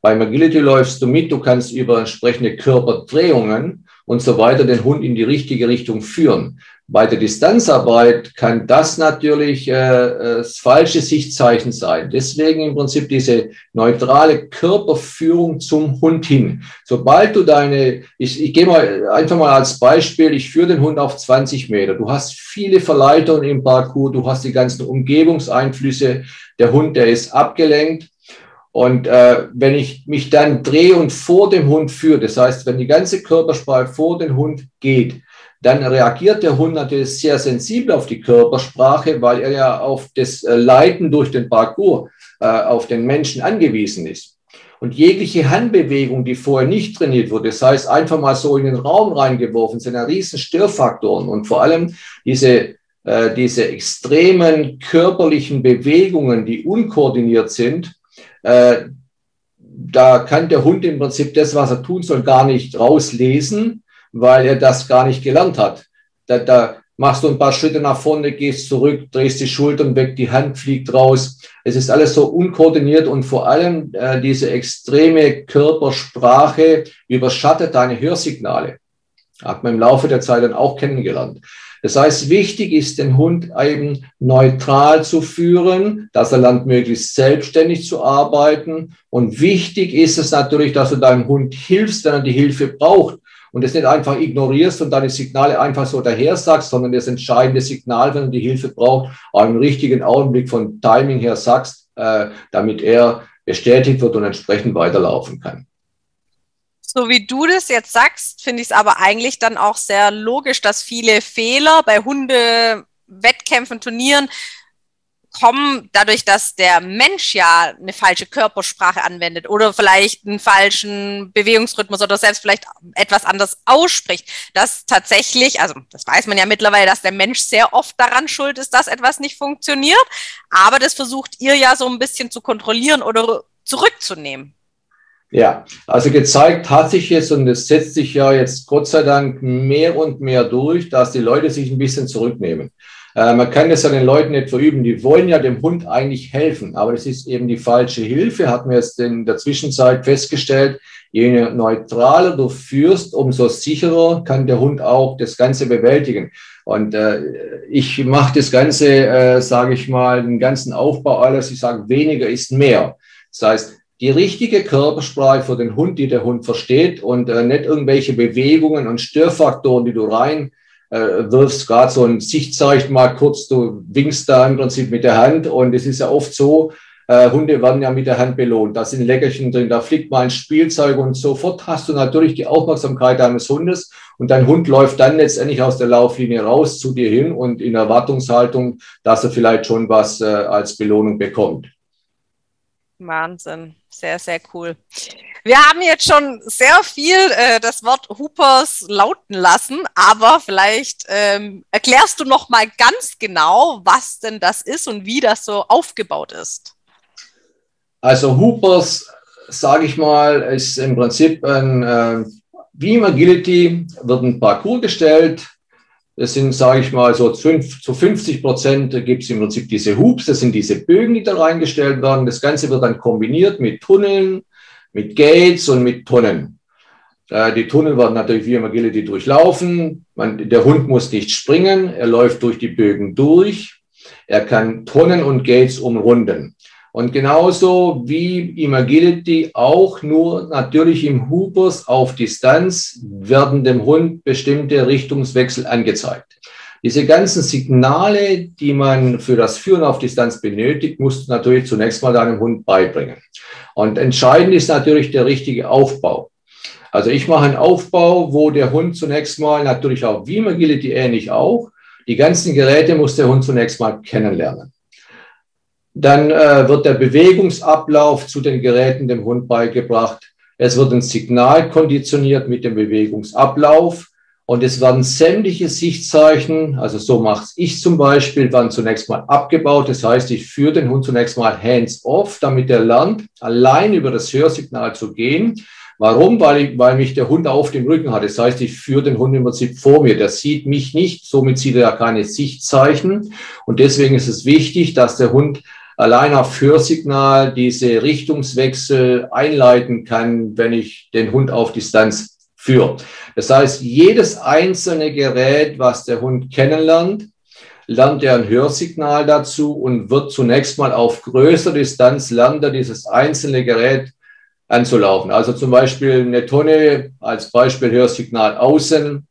Beim Agility läufst du mit, du kannst über entsprechende Körperdrehungen und so weiter den Hund in die richtige Richtung führen. Bei der Distanzarbeit kann das natürlich äh, äh, das falsche Sichtzeichen sein. Deswegen im Prinzip diese neutrale Körperführung zum Hund hin. Sobald du deine, ich, ich gehe mal einfach mal als Beispiel, ich führe den Hund auf 20 Meter. Du hast viele Verleitungen im Parcours, du hast die ganzen Umgebungseinflüsse. Der Hund, der ist abgelenkt. Und äh, wenn ich mich dann drehe und vor dem Hund führe, das heißt, wenn die ganze Körpersprache vor den Hund geht, dann reagiert der Hund natürlich sehr sensibel auf die Körpersprache, weil er ja auf das äh, Leiten durch den Parcours äh, auf den Menschen angewiesen ist. Und jegliche Handbewegung, die vorher nicht trainiert wurde, das heißt einfach mal so in den Raum reingeworfen, sind ja riesen Störfaktoren. Und vor allem diese, äh, diese extremen körperlichen Bewegungen, die unkoordiniert sind, äh, da kann der Hund im Prinzip das, was er tun soll, gar nicht rauslesen weil er das gar nicht gelernt hat. Da, da machst du ein paar Schritte nach vorne, gehst zurück, drehst die Schultern weg, die Hand fliegt raus. Es ist alles so unkoordiniert und vor allem äh, diese extreme Körpersprache überschattet deine Hörsignale. Hat man im Laufe der Zeit dann auch kennengelernt. Das heißt, wichtig ist, den Hund eben neutral zu führen, dass er lernt, möglichst selbstständig zu arbeiten. Und wichtig ist es natürlich, dass du deinem Hund hilfst, wenn er die Hilfe braucht und es nicht einfach ignorierst und deine Signale einfach so daher sagst, sondern das entscheidende Signal, wenn du die Hilfe braucht, auch richtigen Augenblick von Timing her sagst, äh, damit er bestätigt wird und entsprechend weiterlaufen kann. So wie du das jetzt sagst, finde ich es aber eigentlich dann auch sehr logisch, dass viele Fehler bei Hunde, Wettkämpfen, Turnieren kommen dadurch, dass der Mensch ja eine falsche Körpersprache anwendet oder vielleicht einen falschen Bewegungsrhythmus oder selbst vielleicht etwas anders ausspricht, dass tatsächlich, also das weiß man ja mittlerweile, dass der Mensch sehr oft daran schuld ist, dass etwas nicht funktioniert, aber das versucht ihr ja so ein bisschen zu kontrollieren oder zurückzunehmen. Ja, also gezeigt hat sich jetzt und es setzt sich ja jetzt Gott sei Dank mehr und mehr durch, dass die Leute sich ein bisschen zurücknehmen. Äh, man kann das ja den Leuten nicht verüben. Die wollen ja dem Hund eigentlich helfen, aber das ist eben die falsche Hilfe, hat man jetzt in der Zwischenzeit festgestellt. Je neutraler du führst, umso sicherer kann der Hund auch das Ganze bewältigen. Und äh, ich mache das Ganze, äh, sage ich mal, den ganzen Aufbau alles. Ich sage, weniger ist mehr. Das heißt, die richtige Körpersprache für den Hund, die der Hund versteht und äh, nicht irgendwelche Bewegungen und Störfaktoren, die du rein äh, wirfst, gerade so ein Sichtzeichen mal kurz, du winkst da im Prinzip mit der Hand und es ist ja oft so, äh, Hunde werden ja mit der Hand belohnt. Da sind Leckerchen drin, da fliegt mal ein Spielzeug und sofort hast du natürlich die Aufmerksamkeit deines Hundes und dein Hund läuft dann letztendlich aus der Lauflinie raus zu dir hin und in Erwartungshaltung, dass er vielleicht schon was äh, als Belohnung bekommt. Wahnsinn, sehr, sehr cool. Wir haben jetzt schon sehr viel äh, das Wort Hoopers lauten lassen, aber vielleicht ähm, erklärst du noch mal ganz genau, was denn das ist und wie das so aufgebaut ist. Also Hoopers, sage ich mal, ist im Prinzip ein äh, wie im Agility wird ein Parcours gestellt. Das sind, sage ich mal, so zu 50 Prozent gibt es im Prinzip diese Hoops, das sind diese Bögen, die da reingestellt werden. Das Ganze wird dann kombiniert mit Tunneln, mit Gates und mit Tonnen. Äh, die Tunnel werden natürlich wie im Agility durchlaufen. Man, der Hund muss nicht springen, er läuft durch die Bögen durch. Er kann Tonnen und Gates umrunden. Und genauso wie im Agility auch nur natürlich im Hoopers auf Distanz werden dem Hund bestimmte Richtungswechsel angezeigt. Diese ganzen Signale, die man für das Führen auf Distanz benötigt, musst du natürlich zunächst mal deinem Hund beibringen. Und entscheidend ist natürlich der richtige Aufbau. Also ich mache einen Aufbau, wo der Hund zunächst mal natürlich auch wie im Agility ähnlich auch, die ganzen Geräte muss der Hund zunächst mal kennenlernen. Dann äh, wird der Bewegungsablauf zu den Geräten dem Hund beigebracht. Es wird ein Signal konditioniert mit dem Bewegungsablauf. Und es werden sämtliche Sichtzeichen, also so mache ich zum Beispiel, werden zunächst mal abgebaut. Das heißt, ich führe den Hund zunächst mal hands-off, damit er lernt, allein über das Hörsignal zu gehen. Warum? Weil, ich, weil mich der Hund auf dem Rücken hat. Das heißt, ich führe den Hund im Prinzip vor mir. Der sieht mich nicht, somit sieht er ja keine Sichtzeichen. Und deswegen ist es wichtig, dass der Hund allein auf Hörsignal diese Richtungswechsel einleiten kann, wenn ich den Hund auf Distanz führe. Das heißt, jedes einzelne Gerät, was der Hund kennenlernt, lernt er ein Hörsignal dazu und wird zunächst mal auf größer Distanz lernt er dieses einzelne Gerät anzulaufen. Also zum Beispiel eine Tonne als Beispiel Hörsignal außen.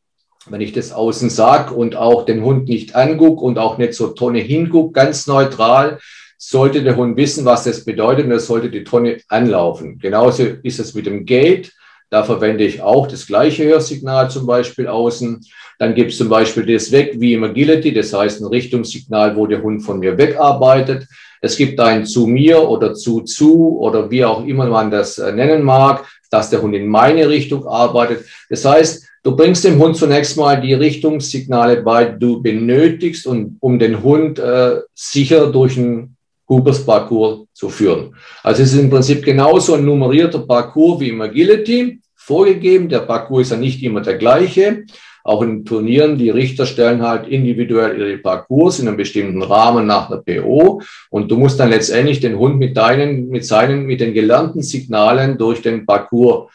Wenn ich das außen sage und auch den Hund nicht angucke und auch nicht zur Tonne hingucke, ganz neutral, sollte der Hund wissen, was das bedeutet und er sollte die Tonne anlaufen. Genauso ist es mit dem Gate. Da verwende ich auch das gleiche Hörsignal zum Beispiel außen. Dann gibt es zum Beispiel das Weg wie im Agility, das heißt ein Richtungssignal, wo der Hund von mir wegarbeitet. Es gibt ein zu mir oder zu zu oder wie auch immer man das äh, nennen mag, dass der Hund in meine Richtung arbeitet. Das heißt, du bringst dem Hund zunächst mal die Richtungssignale bei, die du benötigst, und, um den Hund äh, sicher durch ein Hoopers Parcours zu führen. Also es ist im Prinzip genauso ein nummerierter Parcours wie im Agility vorgegeben. Der Parcours ist ja nicht immer der gleiche. Auch in Turnieren, die Richter stellen halt individuell ihre Parcours in einem bestimmten Rahmen nach der PO. Und du musst dann letztendlich den Hund mit deinen, mit seinen, mit den gelernten Signalen durch den Parcours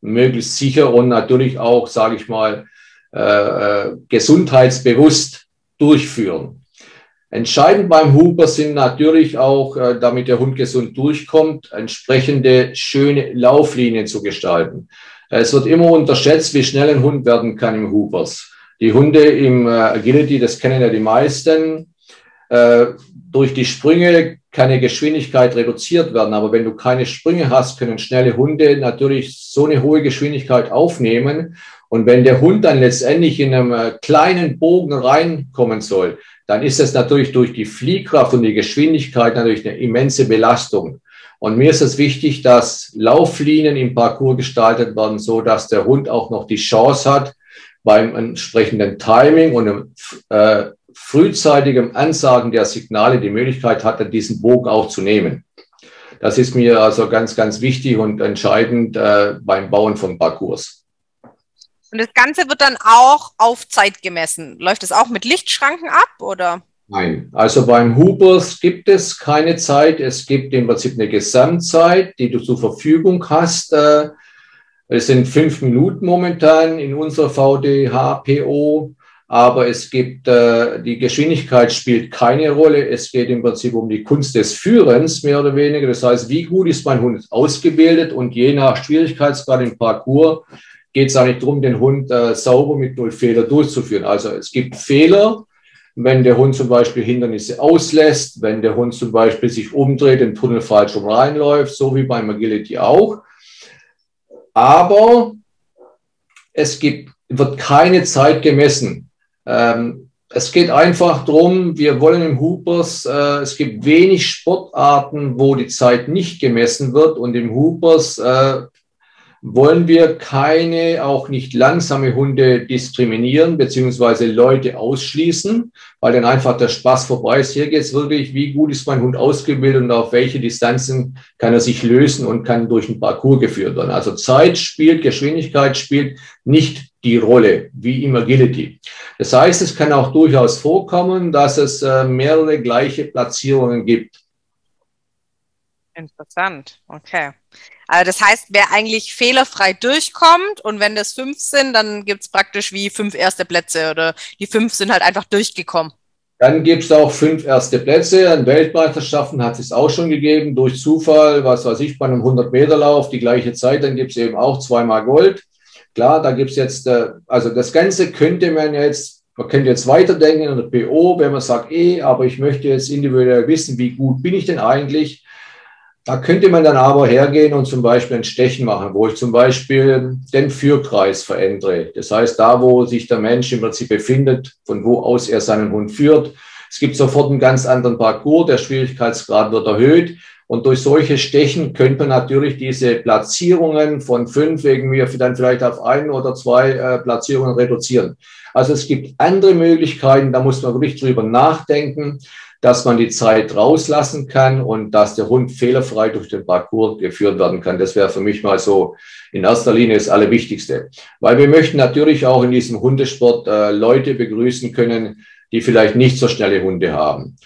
möglichst sicher und natürlich auch, sage ich mal, äh, äh gesundheitsbewusst durchführen. Entscheidend beim Huber sind natürlich auch, äh, damit der Hund gesund durchkommt, entsprechende schöne Lauflinien zu gestalten. Es wird immer unterschätzt, wie schnell ein Hund werden kann im Hoopers. Die Hunde im äh, Agility, das kennen ja die meisten. Äh, durch die Sprünge kann eine Geschwindigkeit reduziert werden, aber wenn du keine Sprünge hast, können schnelle Hunde natürlich so eine hohe Geschwindigkeit aufnehmen. Und wenn der Hund dann letztendlich in einem kleinen Bogen reinkommen soll, dann ist es natürlich durch die Fliehkraft und die Geschwindigkeit natürlich eine immense Belastung. Und mir ist es wichtig, dass Lauflinien im Parcours gestaltet werden, so dass der Hund auch noch die Chance hat, beim entsprechenden Timing und einem, äh, frühzeitigem Ansagen der Signale die Möglichkeit hat, diesen Bogen auch zu nehmen. Das ist mir also ganz, ganz wichtig und entscheidend äh, beim Bauen von Parcours. Und das Ganze wird dann auch auf Zeit gemessen. Läuft das auch mit Lichtschranken ab oder? Nein, also beim Hubers gibt es keine Zeit. Es gibt im Prinzip eine Gesamtzeit, die du zur Verfügung hast. Äh, es sind fünf Minuten momentan in unserer VDH-PO. Aber es gibt, äh, die Geschwindigkeit spielt keine Rolle. Es geht im Prinzip um die Kunst des Führens, mehr oder weniger. Das heißt, wie gut ist mein Hund ausgebildet? Und je nach Schwierigkeitsgrad im Parcours geht es eigentlich darum, den Hund äh, sauber mit null Fehler durchzuführen. Also es gibt Fehler, wenn der Hund zum Beispiel Hindernisse auslässt, wenn der Hund zum Beispiel sich umdreht, im Tunnel falsch rum reinläuft, so wie beim Agility auch. Aber es gibt, wird keine Zeit gemessen. Ähm, es geht einfach darum, wir wollen im Hoopers, äh, es gibt wenig Sportarten, wo die Zeit nicht gemessen wird und im Hoopers äh, wollen wir keine, auch nicht langsame Hunde diskriminieren beziehungsweise Leute ausschließen, weil dann einfach der Spaß vorbei ist. Hier geht es wirklich, wie gut ist mein Hund ausgebildet und auf welche Distanzen kann er sich lösen und kann durch den Parcours geführt werden. Also Zeit spielt, Geschwindigkeit spielt nicht die Rolle wie im Agility. Das heißt, es kann auch durchaus vorkommen, dass es äh, mehrere gleiche Platzierungen gibt. Interessant, okay. Also das heißt, wer eigentlich fehlerfrei durchkommt und wenn das fünf sind, dann gibt es praktisch wie fünf erste Plätze oder die fünf sind halt einfach durchgekommen. Dann gibt es auch fünf erste Plätze. An Weltmeisterschaften hat es auch schon gegeben, durch Zufall, was weiß ich, bei einem 100-Meter-Lauf die gleiche Zeit, dann gibt es eben auch zweimal Gold. Klar, da gibt es jetzt, äh, also das Ganze könnte man jetzt, man könnte jetzt weiterdenken in der PO, wenn man sagt, eh, aber ich möchte jetzt individuell wissen, wie gut bin ich denn eigentlich? Da könnte man dann aber hergehen und zum Beispiel ein Stechen machen, wo ich zum Beispiel den Führkreis verändere. Das heißt, da, wo sich der Mensch im Prinzip befindet, von wo aus er seinen Hund führt. Es gibt sofort einen ganz anderen Parcours, der Schwierigkeitsgrad wird erhöht. Und durch solche Stechen könnte man natürlich diese Platzierungen von fünf irgendwie dann vielleicht auf ein oder zwei äh, Platzierungen reduzieren. Also es gibt andere Möglichkeiten, da muss man wirklich drüber nachdenken dass man die Zeit rauslassen kann und dass der Hund fehlerfrei durch den Parcours geführt werden kann. Das wäre für mich mal so in erster Linie das Allerwichtigste. Weil wir möchten natürlich auch in diesem Hundesport äh, Leute begrüßen können, die vielleicht nicht so schnelle Hunde haben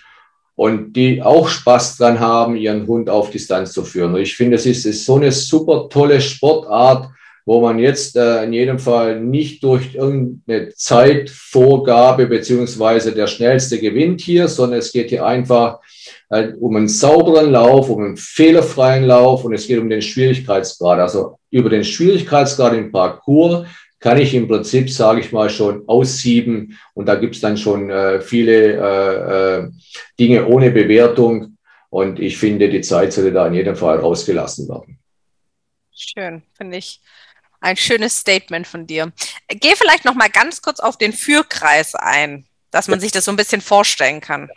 und die auch Spaß dran haben, ihren Hund auf Distanz zu führen. Und ich finde, es ist, ist so eine super tolle Sportart, wo man jetzt äh, in jedem Fall nicht durch irgendeine Zeitvorgabe beziehungsweise der schnellste gewinnt hier, sondern es geht hier einfach äh, um einen sauberen Lauf, um einen fehlerfreien Lauf und es geht um den Schwierigkeitsgrad. Also über den Schwierigkeitsgrad im Parcours kann ich im Prinzip, sage ich mal, schon aussieben und da gibt es dann schon äh, viele äh, äh, Dinge ohne Bewertung und ich finde, die Zeit sollte da in jedem Fall rausgelassen werden. Schön, finde ich ein schönes Statement von dir. Geh vielleicht noch mal ganz kurz auf den Führkreis ein, dass man sich das so ein bisschen vorstellen kann.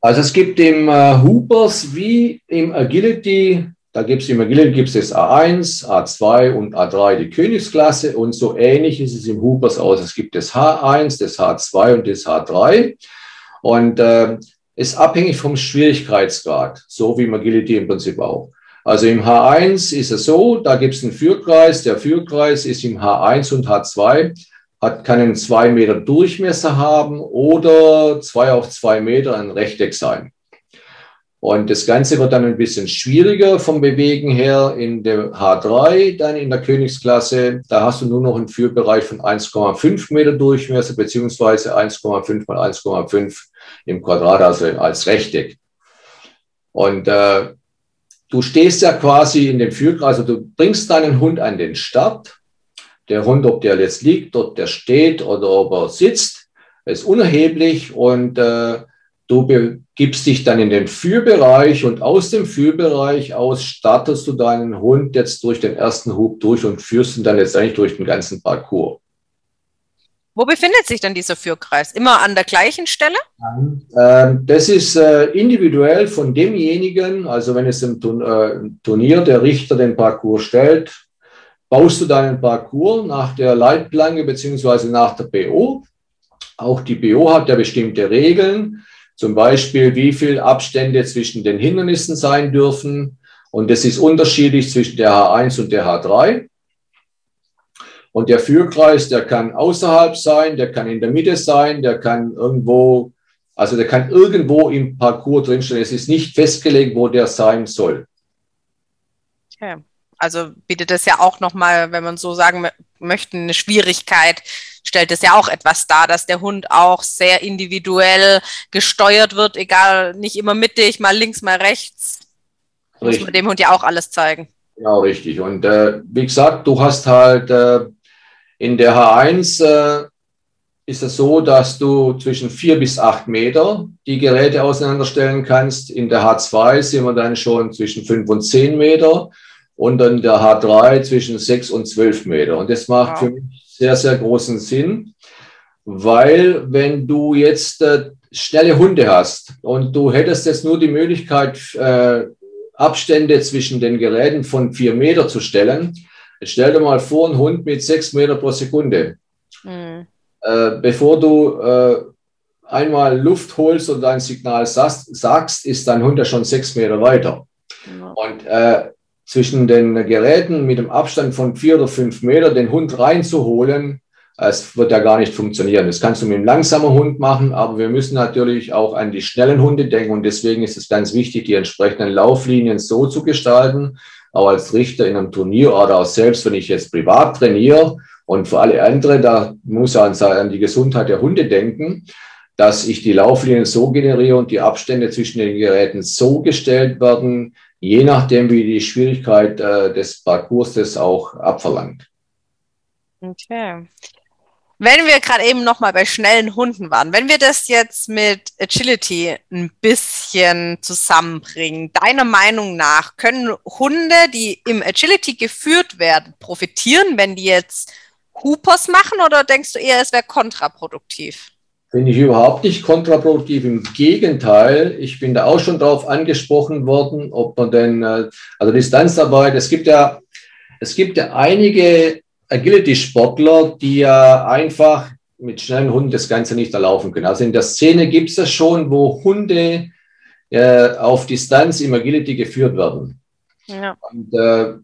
Also es gibt im äh, Hoopers wie im Agility, da gibt es im Agility gibt es das A1, A2 und A3 die Königsklasse und so ähnlich ist es im Hoopers aus. Es gibt das H1, das H2 und das H3 und äh, ist abhängig vom Schwierigkeitsgrad, so wie im Agility im Prinzip auch. Also im H1 ist es so, da gibt es einen Führkreis. Der Führkreis ist im H1 und H2, hat, kann einen zwei Meter Durchmesser haben oder zwei auf zwei Meter ein Rechteck sein. Und das Ganze wird dann ein bisschen schwieriger vom Bewegen her in der H3, dann in der Königsklasse. Da hast du nur noch einen Führbereich von 1,5 Meter Durchmesser beziehungsweise 1,5 mal 1,5 im Quadrat, also als Rechteck. Und äh, Du stehst ja quasi in dem Führkreis, also du bringst deinen Hund an den Start. Der Hund, ob der jetzt liegt, ob der steht oder ob er sitzt, ist unerheblich und äh, du begibst dich dann in den Führbereich und aus dem Führbereich aus startest du deinen Hund jetzt durch den ersten Hub durch und führst ihn dann letztendlich durch den ganzen Parcours. Wo befindet sich denn dieser Führkreis? Immer an der gleichen Stelle? Ähm, das ist äh, individuell von demjenigen, also wenn es im äh, Turnier der Richter den Parcours stellt, baust du deinen Parcours nach der Leitplanke beziehungsweise nach der BO. Auch die BO hat ja bestimmte Regeln, zum Beispiel wie viel Abstände zwischen den Hindernissen sein dürfen. Und das ist unterschiedlich zwischen der H1 und der H3. Und der Führkreis, der kann außerhalb sein, der kann in der Mitte sein, der kann irgendwo, also der kann irgendwo im Parcours drinstehen. Es ist nicht festgelegt, wo der sein soll. Okay. Also bietet es ja auch nochmal, wenn man so sagen möchte, eine Schwierigkeit, stellt es ja auch etwas dar, dass der Hund auch sehr individuell gesteuert wird, egal, nicht immer mittig, mal links, mal rechts. Richtig. Muss man dem Hund ja auch alles zeigen. Genau, richtig. Und äh, wie gesagt, du hast halt äh, in der H1 äh, ist es so, dass du zwischen vier bis acht Meter die Geräte auseinanderstellen kannst. In der H2 sind wir dann schon zwischen fünf und zehn Meter und dann der H3 zwischen sechs und zwölf Meter. Und das macht wow. für mich sehr, sehr großen Sinn, weil wenn du jetzt äh, schnelle Hunde hast und du hättest jetzt nur die Möglichkeit, äh, Abstände zwischen den Geräten von vier Meter zu stellen, stell dir mal vor, ein Hund mit sechs Meter pro Sekunde. Mhm. Äh, bevor du äh, einmal Luft holst und ein Signal sagst, sagst, ist dein Hund ja schon sechs Meter weiter. Ja. Und äh, zwischen den Geräten mit dem Abstand von vier oder fünf Meter den Hund reinzuholen, es wird ja gar nicht funktionieren. Das kannst du mit einem langsamen Hund machen, aber wir müssen natürlich auch an die schnellen Hunde denken und deswegen ist es ganz wichtig, die entsprechenden Lauflinien so zu gestalten, auch als Richter in einem Turnier oder auch selbst, wenn ich jetzt privat trainiere und für alle anderen, da muss er an die Gesundheit der Hunde denken, dass ich die Lauflinien so generiere und die Abstände zwischen den Geräten so gestellt werden, je nachdem, wie die Schwierigkeit äh, des Parcours das auch abverlangt. Okay. Wenn wir gerade eben nochmal bei schnellen Hunden waren, wenn wir das jetzt mit Agility ein bisschen zusammenbringen, deiner Meinung nach, können Hunde, die im Agility geführt werden, profitieren, wenn die jetzt Hoopers machen oder denkst du eher, es wäre kontraproduktiv? Finde ich überhaupt nicht kontraproduktiv. Im Gegenteil, ich bin da auch schon darauf angesprochen worden, ob man denn, äh, also Distanzarbeit, es gibt ja, es gibt ja einige Agility-Sportler, die ja einfach mit schnellen Hunden das Ganze nicht erlaufen können. Also in der Szene gibt es das schon, wo Hunde äh, auf Distanz im Agility geführt werden. Ja. Und äh,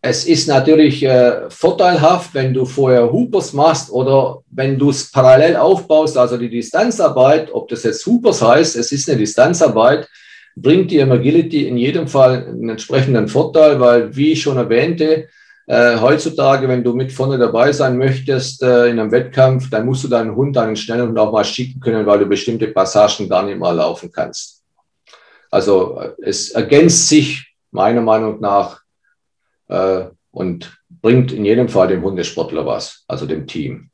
es ist natürlich äh, vorteilhaft, wenn du vorher Hoopers machst oder wenn du es parallel aufbaust, also die Distanzarbeit, ob das jetzt Hoopers heißt, es ist eine Distanzarbeit, bringt dir im Agility in jedem Fall einen entsprechenden Vorteil, weil, wie ich schon erwähnte, äh, heutzutage, wenn du mit vorne dabei sein möchtest äh, in einem Wettkampf, dann musst du deinen Hund, deinen schnellen Hund auch mal schicken können, weil du bestimmte Passagen gar nicht mal laufen kannst. Also äh, es ergänzt sich meiner Meinung nach äh, und bringt in jedem Fall dem Hundesportler was, also dem Team.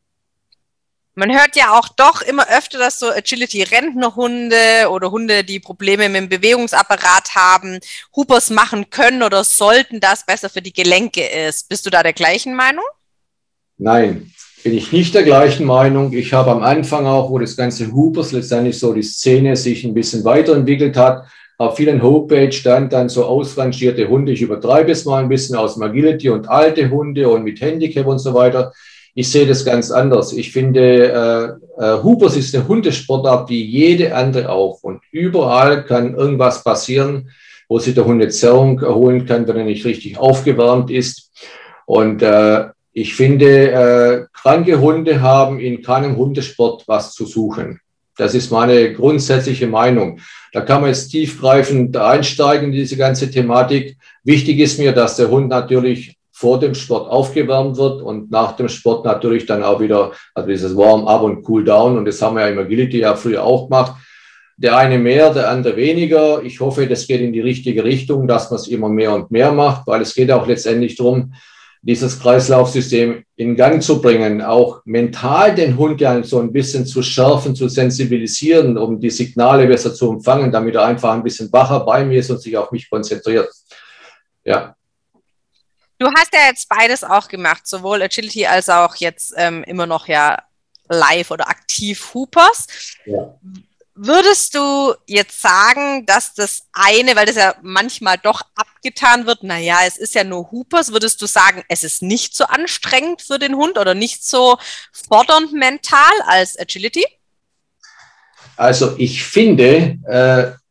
Man hört ja auch doch immer öfter, dass so Agility-Rentnerhunde oder Hunde, die Probleme mit dem Bewegungsapparat haben, Hoopers machen können oder sollten, das besser für die Gelenke ist. Bist du da der gleichen Meinung? Nein, bin ich nicht der gleichen Meinung. Ich habe am Anfang auch, wo das ganze Hoopers letztendlich so die Szene sich ein bisschen weiterentwickelt hat, auf vielen Homepage stand dann so ausrangierte Hunde. Ich übertreibe es mal ein bisschen aus Agility und alte Hunde und mit Handicap und so weiter. Ich sehe das ganz anders. Ich finde, äh, äh, Hoopers ist eine Hundesportart wie jede andere auch. Und überall kann irgendwas passieren, wo sich der Hund eine Zerrung erholen kann, wenn er nicht richtig aufgewärmt ist. Und äh, ich finde, äh, kranke Hunde haben in keinem Hundesport was zu suchen. Das ist meine grundsätzliche Meinung. Da kann man jetzt tiefgreifend einsteigen in diese ganze Thematik. Wichtig ist mir, dass der Hund natürlich vor dem Sport aufgewärmt wird und nach dem Sport natürlich dann auch wieder, also dieses Warm-up und Cool-down. Und das haben wir ja im Agility ja früher auch gemacht. Der eine mehr, der andere weniger. Ich hoffe, das geht in die richtige Richtung, dass man es immer mehr und mehr macht, weil es geht auch letztendlich darum, dieses Kreislaufsystem in Gang zu bringen, auch mental den Hund ja so ein bisschen zu schärfen, zu sensibilisieren, um die Signale besser zu empfangen, damit er einfach ein bisschen wacher bei mir ist und sich auf mich konzentriert. Ja. Du hast ja jetzt beides auch gemacht, sowohl Agility als auch jetzt ähm, immer noch ja live oder aktiv Hoopers. Ja. Würdest du jetzt sagen, dass das eine, weil das ja manchmal doch abgetan wird, naja, es ist ja nur Hoopers, würdest du sagen, es ist nicht so anstrengend für den Hund oder nicht so fordernd mental als Agility? Also ich finde, äh,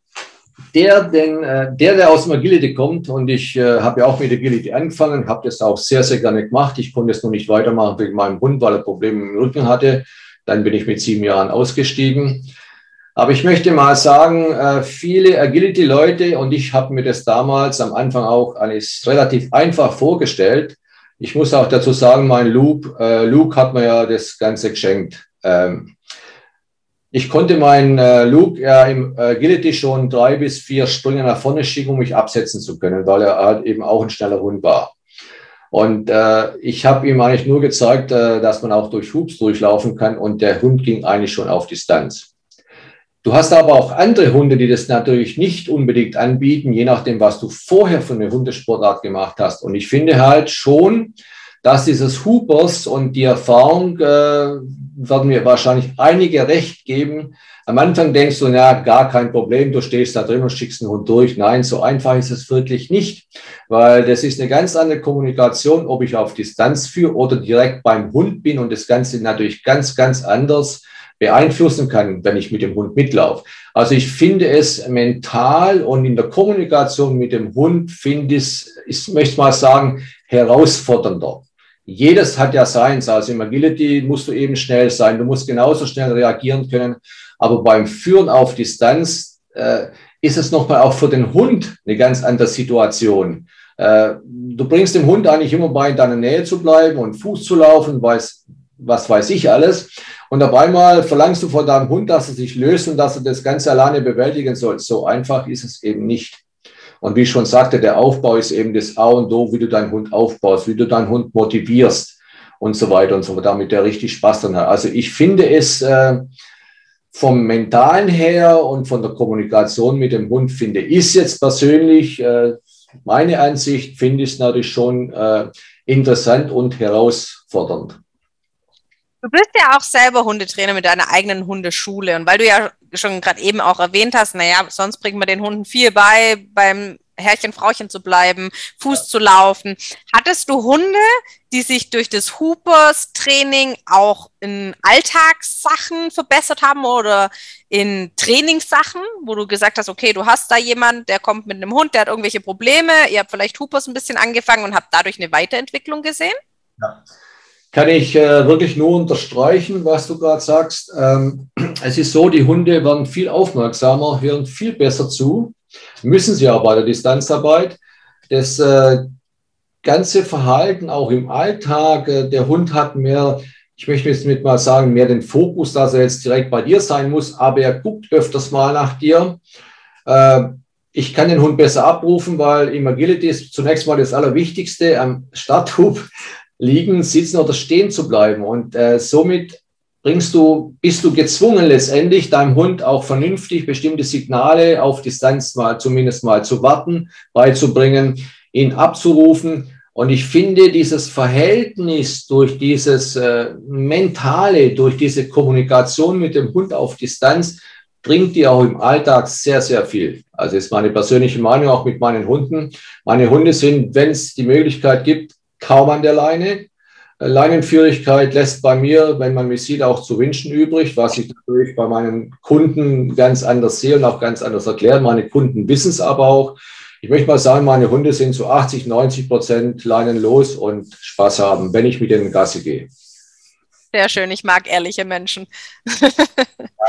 der, den, äh, der, der aus dem Agility kommt, und ich äh, habe ja auch mit Agility angefangen, habe das auch sehr, sehr gerne gemacht. Ich konnte es nur nicht weitermachen wegen meinem Hund, weil er Probleme im Rücken hatte. Dann bin ich mit sieben Jahren ausgestiegen. Aber ich möchte mal sagen, äh, viele Agility-Leute, und ich habe mir das damals am Anfang auch alles relativ einfach vorgestellt. Ich muss auch dazu sagen, mein Loop, äh, Luke hat mir ja das Ganze geschenkt. Ich konnte meinen äh, Luke ja im Agility schon drei bis vier Sprünge nach vorne schicken, um mich absetzen zu können, weil er halt eben auch ein schneller Hund war. Und äh, ich habe ihm eigentlich nur gezeigt, äh, dass man auch durch Hoops durchlaufen kann und der Hund ging eigentlich schon auf Distanz. Du hast aber auch andere Hunde, die das natürlich nicht unbedingt anbieten, je nachdem, was du vorher für eine Hundesportart gemacht hast. Und ich finde halt schon, dass dieses Hoopers und die Erfahrung äh, werden mir wahrscheinlich einige recht geben. Am Anfang denkst du, ja, gar kein Problem, du stehst da drin und schickst einen Hund durch. Nein, so einfach ist es wirklich nicht, weil das ist eine ganz andere Kommunikation, ob ich auf Distanz führe oder direkt beim Hund bin und das Ganze natürlich ganz, ganz anders beeinflussen kann, wenn ich mit dem Hund mitlaufe. Also ich finde es mental und in der Kommunikation mit dem Hund finde ich ich möchte mal sagen, herausfordernder. Jedes hat ja seins. Also im Agility musst du eben schnell sein. Du musst genauso schnell reagieren können. Aber beim Führen auf Distanz äh, ist es nochmal auch für den Hund eine ganz andere Situation. Äh, du bringst dem Hund eigentlich immer bei, in deiner Nähe zu bleiben und Fuß zu laufen, weiß, was weiß ich alles. Und auf einmal verlangst du von deinem Hund, dass er sich löst und dass er das Ganze alleine bewältigen soll. So einfach ist es eben nicht. Und wie ich schon sagte, der Aufbau ist eben das A und O, wie du deinen Hund aufbaust, wie du deinen Hund motivierst und so weiter und so fort, damit der richtig Spaß dran hat. Also ich finde es äh, vom Mentalen her und von der Kommunikation mit dem Hund, finde ich jetzt persönlich, äh, meine Ansicht, finde ich es natürlich schon äh, interessant und herausfordernd. Du bist ja auch selber Hundetrainer mit deiner eigenen Hundeschule. Und weil du ja schon gerade eben auch erwähnt hast, naja, sonst bringt man den Hunden viel bei, beim Herrchen, Frauchen zu bleiben, Fuß zu laufen. Hattest du Hunde, die sich durch das Hoopers-Training auch in Alltagssachen verbessert haben oder in Trainingssachen, wo du gesagt hast, okay, du hast da jemand, der kommt mit einem Hund, der hat irgendwelche Probleme, ihr habt vielleicht Hoopers ein bisschen angefangen und habt dadurch eine Weiterentwicklung gesehen? Ja kann ich äh, wirklich nur unterstreichen, was du gerade sagst. Ähm, es ist so, die Hunde werden viel aufmerksamer, hören viel besser zu, müssen sie auch bei der Distanzarbeit. Das äh, ganze Verhalten auch im Alltag, äh, der Hund hat mehr, ich möchte jetzt mit mal sagen, mehr den Fokus, dass er jetzt direkt bei dir sein muss, aber er guckt öfters mal nach dir. Äh, ich kann den Hund besser abrufen, weil im Agility ist zunächst mal das Allerwichtigste am Starthub liegen, sitzen oder stehen zu bleiben. Und äh, somit bringst du, bist du gezwungen letztendlich deinem Hund auch vernünftig bestimmte Signale auf Distanz mal zumindest mal zu warten, beizubringen, ihn abzurufen. Und ich finde, dieses Verhältnis durch dieses äh, mentale, durch diese Kommunikation mit dem Hund auf Distanz, bringt dir auch im Alltag sehr, sehr viel. Also ist meine persönliche Meinung auch mit meinen Hunden. Meine Hunde sind, wenn es die Möglichkeit gibt, kaum an der Leine. Äh, Leinenführigkeit lässt bei mir, wenn man mich sieht, auch zu wünschen übrig, was ich natürlich bei meinen Kunden ganz anders sehe und auch ganz anders erkläre. Meine Kunden wissen es aber auch. Ich möchte mal sagen, meine Hunde sind zu 80, 90 Prozent leinenlos und Spaß haben, wenn ich mit denen Gasse gehe. Sehr schön, ich mag ehrliche Menschen. ja,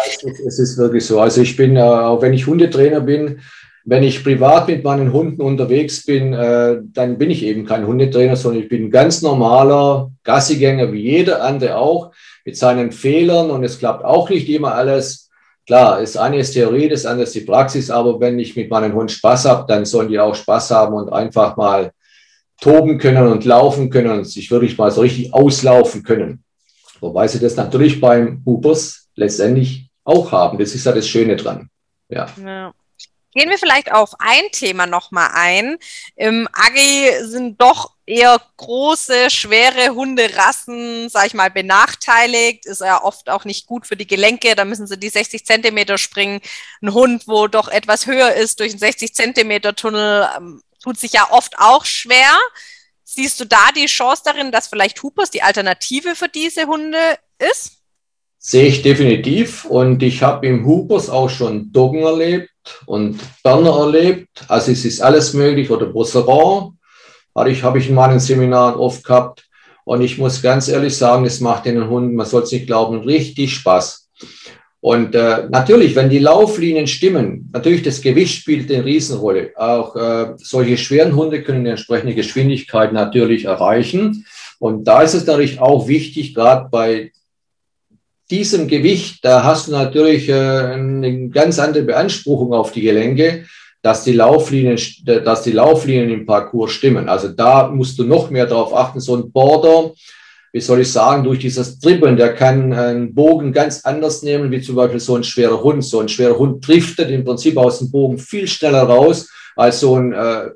es, ist, es, ist, wirklich so. Also ich bin, äh, auch wenn ich Hundetrainer bin, wenn ich privat mit meinen Hunden unterwegs bin, äh, dann bin ich eben kein Hundetrainer, sondern ich bin ein ganz normaler Gassigänger, wie jeder andere auch, mit seinen Fehlern und es klappt auch nicht immer alles. Klar, das eine ist Theorie, das andere ist die Praxis, aber wenn ich mit meinem Hund Spaß habe, dann sollen die auch Spaß haben und einfach mal toben können und laufen können und sich wirklich mal so richtig auslaufen können. Wobei sie das natürlich beim Hoopers letztendlich auch haben. Das ist ja das Schöne dran. Ja. ja. Gehen wir vielleicht auf ein Thema nochmal ein. Im Agi sind doch eher große, schwere Hunderassen, sag ich mal, benachteiligt. Ist ja oft auch nicht gut für die Gelenke. Da müssen sie die 60 Zentimeter springen. Ein Hund, wo doch etwas höher ist, durch einen 60 Zentimeter Tunnel, ähm, tut sich ja oft auch schwer. Siehst du da die Chance darin, dass vielleicht Hoopers die Alternative für diese Hunde ist? Sehe ich definitiv. Und ich habe im Hubers auch schon Doggen erlebt und Berner erlebt. Also es ist alles möglich. Oder Brosseron habe ich, habe ich in meinen Seminaren oft gehabt. Und ich muss ganz ehrlich sagen, es macht den Hunden, man soll es nicht glauben, richtig Spaß. Und äh, natürlich, wenn die Lauflinien stimmen, natürlich das Gewicht spielt eine Riesenrolle. Auch äh, solche schweren Hunde können eine entsprechende Geschwindigkeit natürlich erreichen. Und da ist es natürlich auch wichtig, gerade bei diesem Gewicht, da hast du natürlich äh, eine ganz andere Beanspruchung auf die Gelenke, dass die Lauflinien, dass die Lauflinien im Parcours stimmen. Also da musst du noch mehr darauf achten. So ein Border, wie soll ich sagen, durch dieses Dribbeln, der kann einen Bogen ganz anders nehmen, wie zum Beispiel so ein schwerer Hund. So ein schwerer Hund driftet im Prinzip aus dem Bogen viel schneller raus als so ein, äh,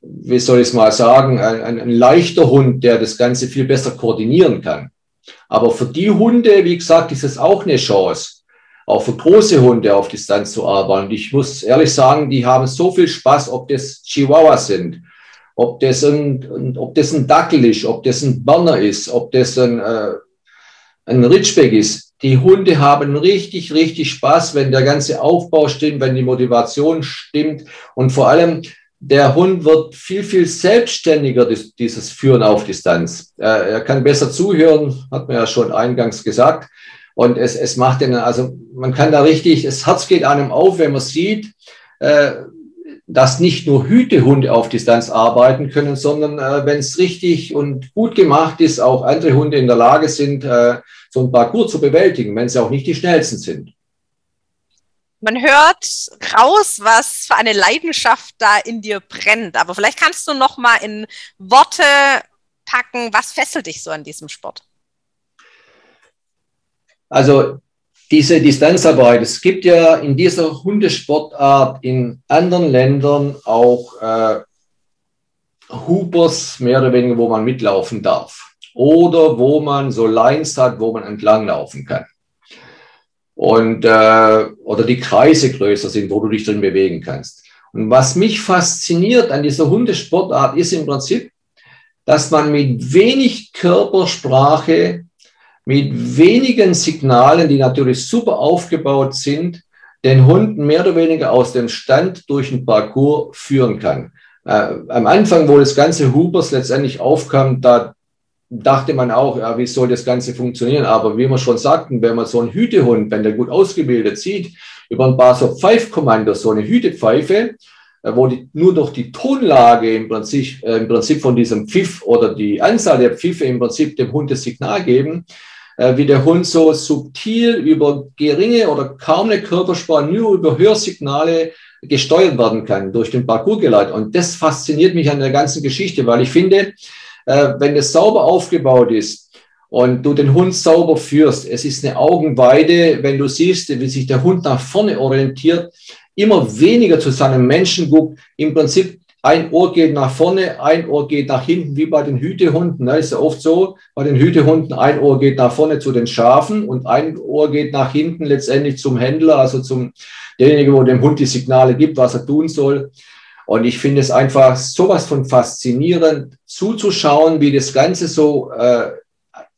wie soll ich es mal sagen, ein, ein, ein leichter Hund, der das Ganze viel besser koordinieren kann. Aber für die Hunde, wie gesagt, ist es auch eine Chance, auch für große Hunde auf Distanz zu arbeiten. Und ich muss ehrlich sagen, die haben so viel Spaß, ob das Chihuahuas sind, ob das ein, ob das ein Dackel ist, ob das ein Berner ist, ob das ein, äh, ein Ridgeback ist. Die Hunde haben richtig, richtig Spaß, wenn der ganze Aufbau stimmt, wenn die Motivation stimmt und vor allem der Hund wird viel, viel selbstständiger, dieses Führen auf Distanz. Er kann besser zuhören, hat man ja schon eingangs gesagt. Und es, es macht den, also man kann da richtig, das Herz geht einem auf, wenn man sieht, äh, dass nicht nur Hütehunde auf Distanz arbeiten können, sondern äh, wenn es richtig und gut gemacht ist, auch andere Hunde in der Lage sind, äh, so ein Parcours zu bewältigen, wenn sie auch nicht die schnellsten sind. Man hört raus, was für eine Leidenschaft da in dir brennt. Aber vielleicht kannst du noch mal in Worte packen, was fesselt dich so an diesem Sport? Also diese Distanzarbeit, es gibt ja in dieser Hundesportart in anderen Ländern auch äh, Hoopers, mehr oder weniger, wo man mitlaufen darf. Oder wo man so Lines hat, wo man entlanglaufen kann und äh, oder die Kreise größer sind, wo du dich drin bewegen kannst. Und was mich fasziniert an dieser Hundesportart ist im Prinzip, dass man mit wenig Körpersprache, mit wenigen Signalen, die natürlich super aufgebaut sind, den Hund mehr oder weniger aus dem Stand durch den Parcours führen kann. Äh, am Anfang, wo das ganze Hoopers letztendlich aufkam, da dachte man auch, ja, wie soll das Ganze funktionieren? Aber wie wir schon sagten, wenn man so einen Hütehund, wenn der gut ausgebildet sieht, über ein paar so Pfeifkommandos, so eine Hütepfeife, äh, wo die, nur durch die Tonlage im Prinzip, äh, im Prinzip von diesem Pfiff oder die Anzahl der Pfiffe im Prinzip dem Hund das Signal geben, äh, wie der Hund so subtil über geringe oder kaum eine Körpersprache, nur über Hörsignale gesteuert werden kann, durch den Parcours geleitet. Und das fasziniert mich an der ganzen Geschichte, weil ich finde, äh, wenn es sauber aufgebaut ist und du den Hund sauber führst, es ist eine Augenweide, wenn du siehst, wie sich der Hund nach vorne orientiert, immer weniger zu seinem Menschen guckt, im Prinzip ein Ohr geht nach vorne, ein Ohr geht nach hinten, wie bei den Hütehunden. Das ist ja oft so, bei den Hütehunden, ein Ohr geht nach vorne zu den Schafen und ein Ohr geht nach hinten letztendlich zum Händler, also zum derjenige, wo dem Hund die Signale gibt, was er tun soll. Und ich finde es einfach sowas von faszinierend zuzuschauen, wie das Ganze so äh,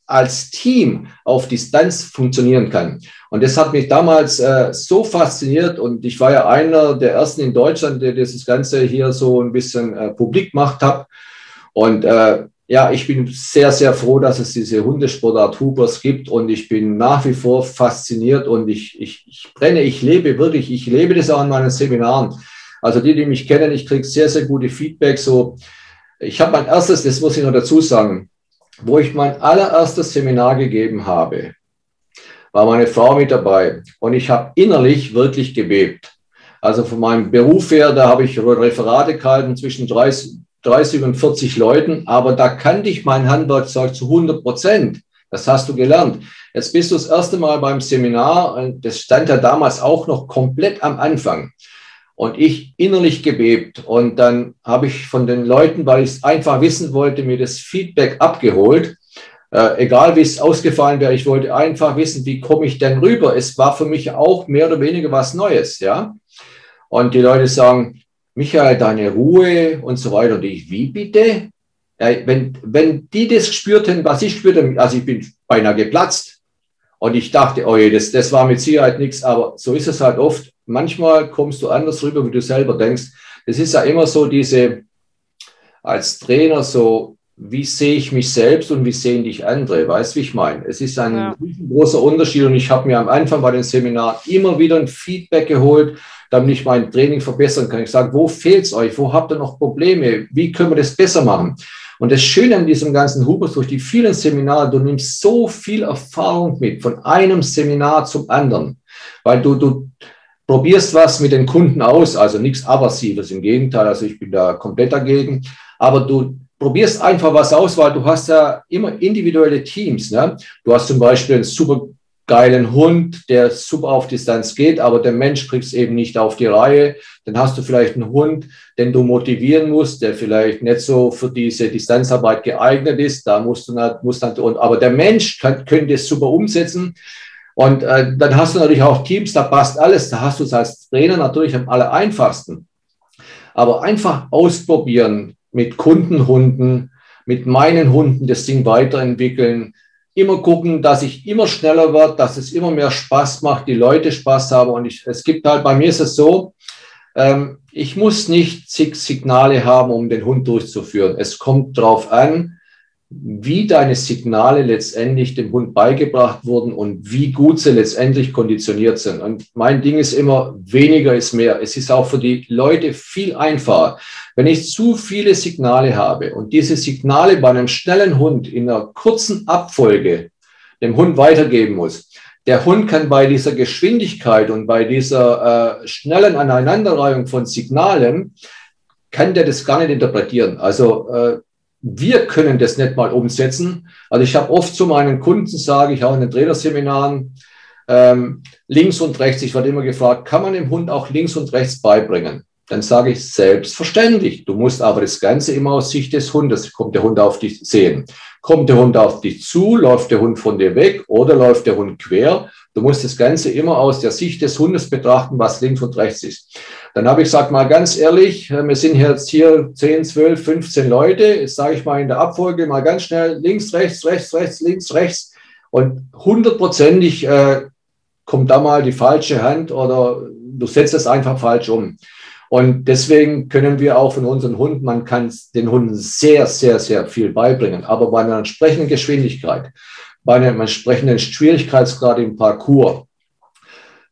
als Team auf Distanz funktionieren kann. Und das hat mich damals äh, so fasziniert und ich war ja einer der ersten in Deutschland, der dieses Ganze hier so ein bisschen äh, publik gemacht hat. Und äh, ja, ich bin sehr, sehr froh, dass es diese Hundesportart Hoopers gibt und ich bin nach wie vor fasziniert und ich, ich, ich brenne, ich lebe wirklich, ich lebe das auch in meinen Seminaren. Also die, die mich kennen, ich kriege sehr, sehr gute Feedback. So, ich habe mein erstes, das muss ich noch dazu sagen, wo ich mein allererstes Seminar gegeben habe, war meine Frau mit dabei und ich habe innerlich wirklich gebebt. Also von meinem Beruf her, da habe ich Referate gehalten zwischen 30, 30 und 40 Leuten, aber da kannte ich mein Handwerkzeug zu 100 Prozent. Das hast du gelernt. Jetzt bist du das erste Mal beim Seminar, das stand ja damals auch noch komplett am Anfang und ich innerlich gebebt. Und dann habe ich von den Leuten, weil ich es einfach wissen wollte, mir das Feedback abgeholt. Äh, egal wie es ausgefallen wäre, ich wollte einfach wissen, wie komme ich denn rüber. Es war für mich auch mehr oder weniger was Neues, ja. Und die Leute sagen, Michael, deine Ruhe und so weiter. Und ich, wie bitte? Ja, wenn, wenn die das gespürt hätten, was ich spürte, also ich bin beinahe geplatzt. Und ich dachte, oh je, das, das war mit Sicherheit nichts, aber so ist es halt oft. Manchmal kommst du anders rüber, wie du selber denkst. Das ist ja immer so diese, als Trainer so, wie sehe ich mich selbst und wie sehen dich andere? Weißt du, wie ich meine? Es ist ein ja. großer Unterschied und ich habe mir am Anfang bei den Seminaren immer wieder ein Feedback geholt, damit ich mein Training verbessern kann. Ich sage, wo fehlt es euch? Wo habt ihr noch Probleme? Wie können wir das besser machen? Und das Schöne an diesem ganzen Hubers durch die vielen Seminare, du nimmst so viel Erfahrung mit von einem Seminar zum anderen, weil du, du probierst was mit den Kunden aus, also nichts Aversives, im Gegenteil, also ich bin da komplett dagegen, aber du probierst einfach was aus, weil du hast ja immer individuelle Teams. Ne? Du hast zum Beispiel einen super geilen Hund, der super auf Distanz geht, aber der Mensch kriegt es eben nicht auf die Reihe. Dann hast du vielleicht einen Hund, den du motivieren musst, der vielleicht nicht so für diese Distanzarbeit geeignet ist. Da musst du nicht, musst dann, aber der Mensch kann, könnte es super umsetzen. Und äh, dann hast du natürlich auch Teams, da passt alles. Da hast du es als Trainer natürlich am aller einfachsten. Aber einfach ausprobieren mit Kundenhunden, mit meinen Hunden das Ding weiterentwickeln, immer gucken, dass ich immer schneller werde, dass es immer mehr Spaß macht, die Leute Spaß haben. Und ich, es gibt halt, bei mir ist es so, ähm, ich muss nicht zig Signale haben, um den Hund durchzuführen. Es kommt darauf an, wie deine Signale letztendlich dem Hund beigebracht wurden und wie gut sie letztendlich konditioniert sind. Und mein Ding ist immer, weniger ist mehr. Es ist auch für die Leute viel einfacher. Wenn ich zu viele Signale habe und diese Signale bei einem schnellen Hund in einer kurzen Abfolge dem Hund weitergeben muss, der Hund kann bei dieser Geschwindigkeit und bei dieser äh, schnellen Aneinanderreihung von Signalen, kann der das gar nicht interpretieren. Also äh, wir können das nicht mal umsetzen. Also ich habe oft zu meinen Kunden, sage ich auch in den Trainerseminaren, ähm, links und rechts, ich werde immer gefragt, kann man dem Hund auch links und rechts beibringen? Dann sage ich selbstverständlich. Du musst aber das Ganze immer aus Sicht des Hundes, kommt der Hund auf dich sehen. Kommt der Hund auf dich zu, läuft der Hund von dir weg oder läuft der Hund quer? Du musst das Ganze immer aus der Sicht des Hundes betrachten, was links und rechts ist. Dann habe ich gesagt, mal ganz ehrlich, äh, wir sind jetzt hier 10, 12, 15 Leute. Jetzt sage ich mal in der Abfolge mal ganz schnell links, rechts, rechts, rechts, links, rechts. Und hundertprozentig äh, kommt da mal die falsche Hand oder du setzt es einfach falsch um. Und deswegen können wir auch von unseren Hunden, man kann den Hunden sehr, sehr, sehr viel beibringen, aber bei einer entsprechenden Geschwindigkeit, bei einem entsprechenden Schwierigkeitsgrad im Parcours,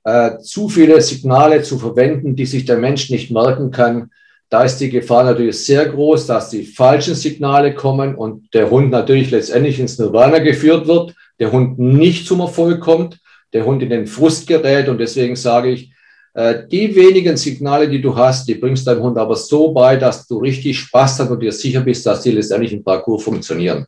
äh, zu viele Signale zu verwenden, die sich der Mensch nicht merken kann, da ist die Gefahr natürlich sehr groß, dass die falschen Signale kommen und der Hund natürlich letztendlich ins Nirvana geführt wird, der Hund nicht zum Erfolg kommt, der Hund in den Frust gerät und deswegen sage ich, äh, die wenigen Signale, die du hast, die bringst deinem Hund aber so bei, dass du richtig Spaß hast und dir sicher bist, dass die letztendlich im Parcours funktionieren.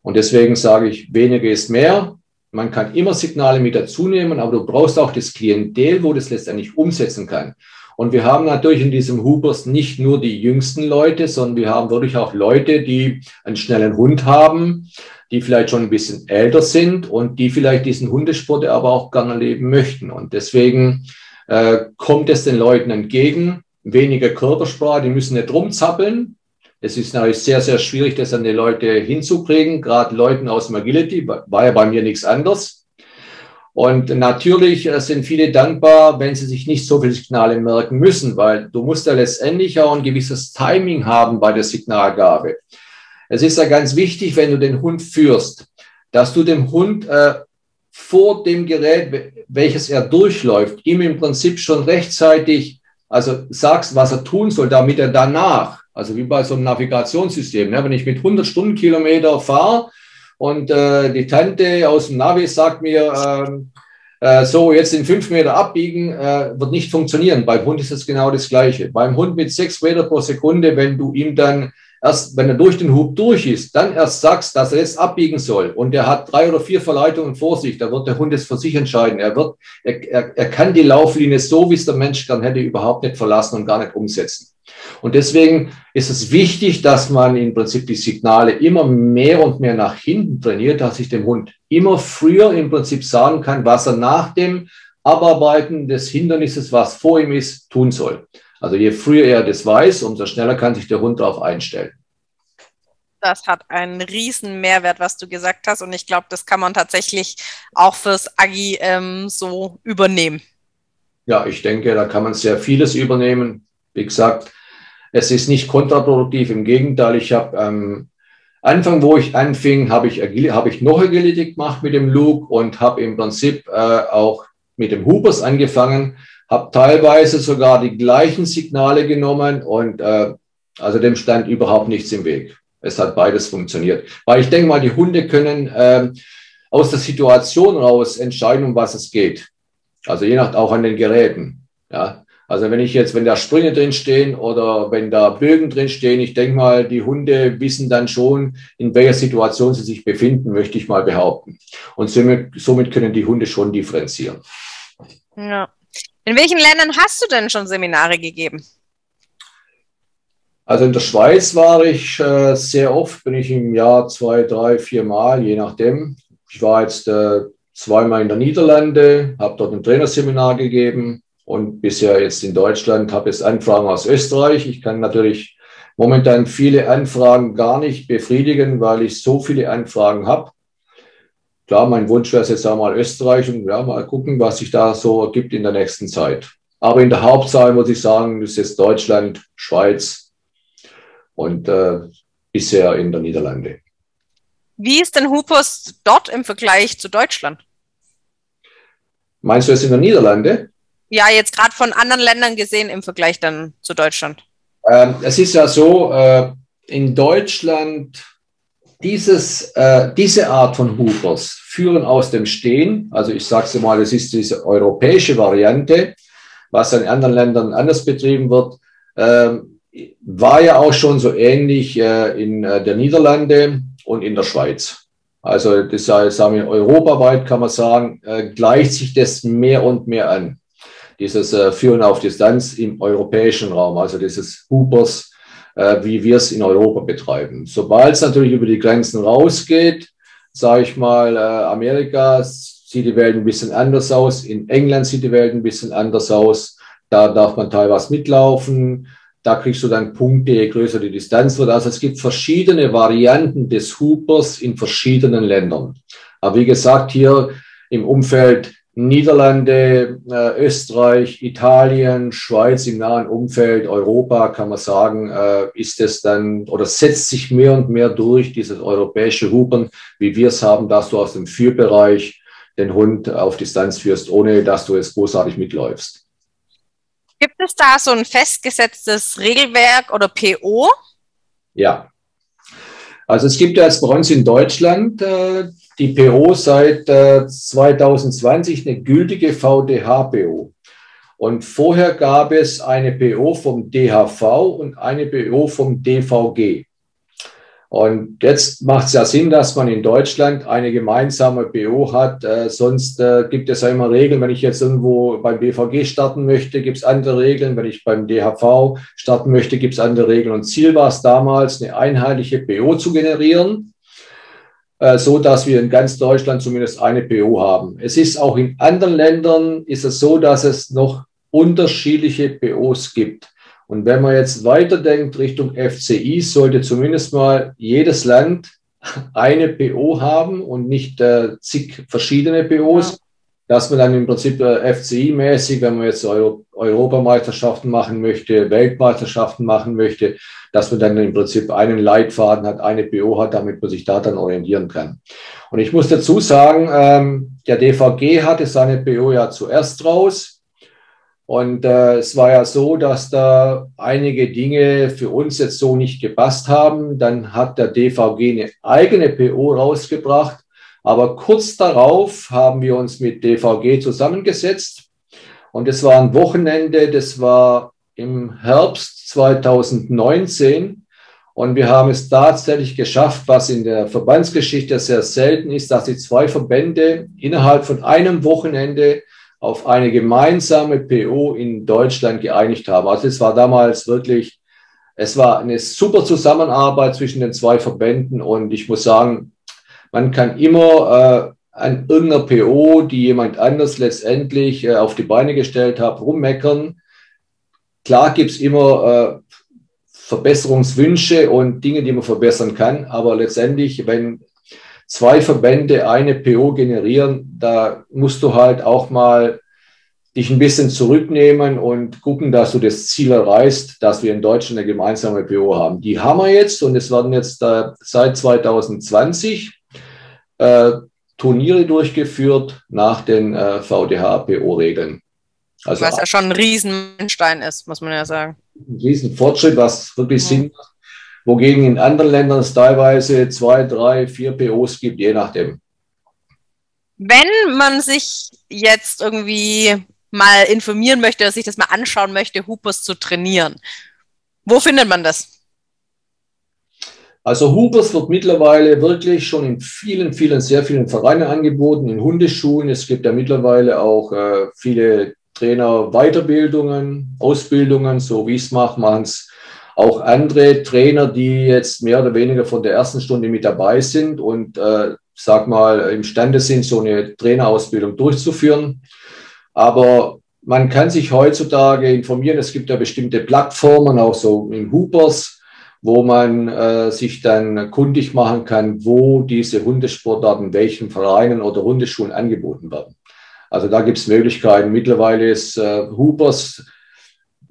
Und deswegen sage ich, weniger ist mehr. Man kann immer Signale mit dazu nehmen, aber du brauchst auch das Klientel, wo das letztendlich umsetzen kann. Und wir haben natürlich in diesem Hubers nicht nur die jüngsten Leute, sondern wir haben wirklich auch Leute, die einen schnellen Hund haben, die vielleicht schon ein bisschen älter sind und die vielleicht diesen Hundesport aber auch gerne leben möchten. Und deswegen äh, kommt es den Leuten entgegen. Weniger Körpersprache, die müssen nicht rumzappeln, es ist natürlich sehr, sehr schwierig, das an die Leute hinzukriegen, gerade Leuten aus dem Agility, war ja bei mir nichts anderes. Und natürlich äh, sind viele dankbar, wenn sie sich nicht so viele Signale merken müssen, weil du musst ja letztendlich auch ein gewisses Timing haben bei der Signalgabe. Es ist ja ganz wichtig, wenn du den Hund führst, dass du dem Hund äh, vor dem Gerät, welches er durchläuft, ihm im Prinzip schon rechtzeitig, also sagst, was er tun soll, damit er danach also wie bei so einem Navigationssystem. Ne? Wenn ich mit 100 Stundenkilometer fahre und äh, die Tante aus dem Navi sagt mir, ähm, äh, so jetzt in fünf Meter abbiegen, äh, wird nicht funktionieren. Beim Hund ist es genau das Gleiche. Beim Hund mit sechs Meter pro Sekunde, wenn du ihm dann erst, wenn er durch den Hub durch ist, dann erst sagst, dass er jetzt abbiegen soll und er hat drei oder vier Verleitungen vor sich, da wird der Hund es für sich entscheiden. Er wird, er, er, er kann die Lauflinie so, wie es der Mensch gern hätte, überhaupt nicht verlassen und gar nicht umsetzen. Und deswegen ist es wichtig, dass man im Prinzip die Signale immer mehr und mehr nach hinten trainiert, dass ich dem Hund immer früher im Prinzip sagen kann, was er nach dem Abarbeiten des Hindernisses, was vor ihm ist, tun soll. Also je früher er das weiß, umso schneller kann sich der Hund darauf einstellen. Das hat einen riesen Mehrwert, was du gesagt hast. Und ich glaube, das kann man tatsächlich auch fürs Agi ähm, so übernehmen. Ja, ich denke, da kann man sehr vieles übernehmen. Wie gesagt, es ist nicht kontraproduktiv. Im Gegenteil, ich habe ähm, Anfang, wo ich anfing, habe ich, hab ich noch Agility gemacht mit dem Luke und habe im Prinzip äh, auch mit dem Hoopers angefangen, habe teilweise sogar die gleichen Signale genommen und äh, also dem stand überhaupt nichts im Weg. Es hat beides funktioniert. Weil ich denke mal, die Hunde können äh, aus der Situation raus entscheiden, um was es geht. Also je nach auch an den Geräten. Ja. Also wenn ich jetzt, wenn da Sprünge drin stehen oder wenn da Bögen drin stehen, ich denke mal, die Hunde wissen dann schon, in welcher Situation sie sich befinden, möchte ich mal behaupten. Und somit, somit können die Hunde schon differenzieren. Ja. In welchen Ländern hast du denn schon Seminare gegeben? Also in der Schweiz war ich äh, sehr oft, bin ich im Jahr zwei, drei, vier Mal, je nachdem. Ich war jetzt äh, zweimal in der Niederlande, habe dort ein Trainerseminar gegeben und bisher jetzt in Deutschland habe ich Anfragen aus Österreich. Ich kann natürlich momentan viele Anfragen gar nicht befriedigen, weil ich so viele Anfragen habe. Klar, mein Wunsch wäre jetzt einmal Österreich und ja, mal gucken, was sich da so ergibt in der nächsten Zeit. Aber in der Hauptzahl muss ich sagen, ist jetzt Deutschland, Schweiz und äh, bisher in der Niederlande. Wie ist denn Hupers dort im Vergleich zu Deutschland? Meinst du es in der Niederlande? Ja, jetzt gerade von anderen Ländern gesehen im Vergleich dann zu Deutschland. Ähm, es ist ja so, äh, in Deutschland dieses, äh, diese Art von Hoopers führen aus dem Stehen. Also ich sage es mal, es ist diese europäische Variante, was in anderen Ländern anders betrieben wird. Ähm, war ja auch schon so ähnlich äh, in äh, der Niederlande und in der Schweiz. Also das sagen wir, europaweit kann man sagen, äh, gleicht sich das mehr und mehr an dieses äh, Führen auf Distanz im europäischen Raum, also dieses Hoopers, äh, wie wir es in Europa betreiben. Sobald es natürlich über die Grenzen rausgeht, sage ich mal, äh, Amerika sieht die Welt ein bisschen anders aus, in England sieht die Welt ein bisschen anders aus, da darf man teilweise mitlaufen, da kriegst du dann Punkte, je größer die Distanz wird. Also es gibt verschiedene Varianten des Hoopers in verschiedenen Ländern. Aber wie gesagt, hier im Umfeld Niederlande, äh, Österreich, Italien, Schweiz im nahen Umfeld, Europa, kann man sagen, äh, ist es dann oder setzt sich mehr und mehr durch, dieses europäische Hupern, wie wir es haben, dass du aus dem Führbereich den Hund auf Distanz führst, ohne dass du es großartig mitläufst. Gibt es da so ein festgesetztes Regelwerk oder PO? Ja. Also es gibt ja jetzt bei uns in Deutschland äh, die PO seit äh, 2020 eine gültige VDH-PO. Und vorher gab es eine PO vom DHV und eine PO vom DVG. Und jetzt macht es ja Sinn, dass man in Deutschland eine gemeinsame PO hat. Äh, sonst äh, gibt es ja immer Regeln. Wenn ich jetzt irgendwo beim BVG starten möchte, gibt es andere Regeln. Wenn ich beim DHV starten möchte, gibt es andere Regeln. Und Ziel war es damals, eine einheitliche PO zu generieren. Äh, so dass wir in ganz Deutschland zumindest eine PO haben. Es ist auch in anderen Ländern ist es so, dass es noch unterschiedliche POs gibt. Und wenn man jetzt weiterdenkt Richtung FCI, sollte zumindest mal jedes Land eine PO haben und nicht äh, zig verschiedene POs, ja. Dass man dann im Prinzip äh, FCI-mäßig, wenn man jetzt Euro Europameisterschaften machen möchte, Weltmeisterschaften machen möchte, dass man dann im Prinzip einen Leitfaden hat, eine BO hat, damit man sich da dann orientieren kann. Und ich muss dazu sagen, ähm, der DVG hatte seine BO ja zuerst raus. Und äh, es war ja so, dass da einige Dinge für uns jetzt so nicht gepasst haben. Dann hat der DVG eine eigene PO rausgebracht. Aber kurz darauf haben wir uns mit DVG zusammengesetzt. Und es war ein Wochenende, das war im Herbst 2019. Und wir haben es tatsächlich geschafft, was in der Verbandsgeschichte sehr selten ist, dass die zwei Verbände innerhalb von einem Wochenende auf eine gemeinsame PO in Deutschland geeinigt haben. Also es war damals wirklich, es war eine super Zusammenarbeit zwischen den zwei Verbänden und ich muss sagen, man kann immer äh, an irgendeiner PO, die jemand anders letztendlich äh, auf die Beine gestellt hat, rummeckern. Klar gibt's immer äh, Verbesserungswünsche und Dinge, die man verbessern kann. Aber letztendlich, wenn zwei Verbände eine PO generieren, da musst du halt auch mal dich ein bisschen zurücknehmen und gucken, dass du das Ziel erreichst, dass wir in Deutschland eine gemeinsame PO haben. Die haben wir jetzt und es werden jetzt äh, seit 2020 äh, Turniere durchgeführt nach den äh, VDH-PO-Regeln. Also was ja schon ein Riesenstein ist, muss man ja sagen. Ein Riesenfortschritt, was wirklich ja. Sinn macht. Wogegen in anderen Ländern es teilweise zwei, drei, vier POs gibt, je nachdem. Wenn man sich jetzt irgendwie mal informieren möchte oder sich das mal anschauen möchte, Hoopers zu trainieren, wo findet man das? Also Hoopers wird mittlerweile wirklich schon in vielen, vielen, sehr vielen Vereinen angeboten, in Hundeschulen. Es gibt ja mittlerweile auch äh, viele Trainer Weiterbildungen, Ausbildungen, so wie ich es mache, machen es auch andere Trainer, die jetzt mehr oder weniger von der ersten Stunde mit dabei sind und, äh, sag mal, imstande sind, so eine Trainerausbildung durchzuführen. Aber man kann sich heutzutage informieren. Es gibt ja bestimmte Plattformen, auch so in Hoopers, wo man äh, sich dann kundig machen kann, wo diese Hundesportarten, welchen Vereinen oder Hundeschulen angeboten werden. Also da gibt es Möglichkeiten. Mittlerweile ist äh, Hoopers,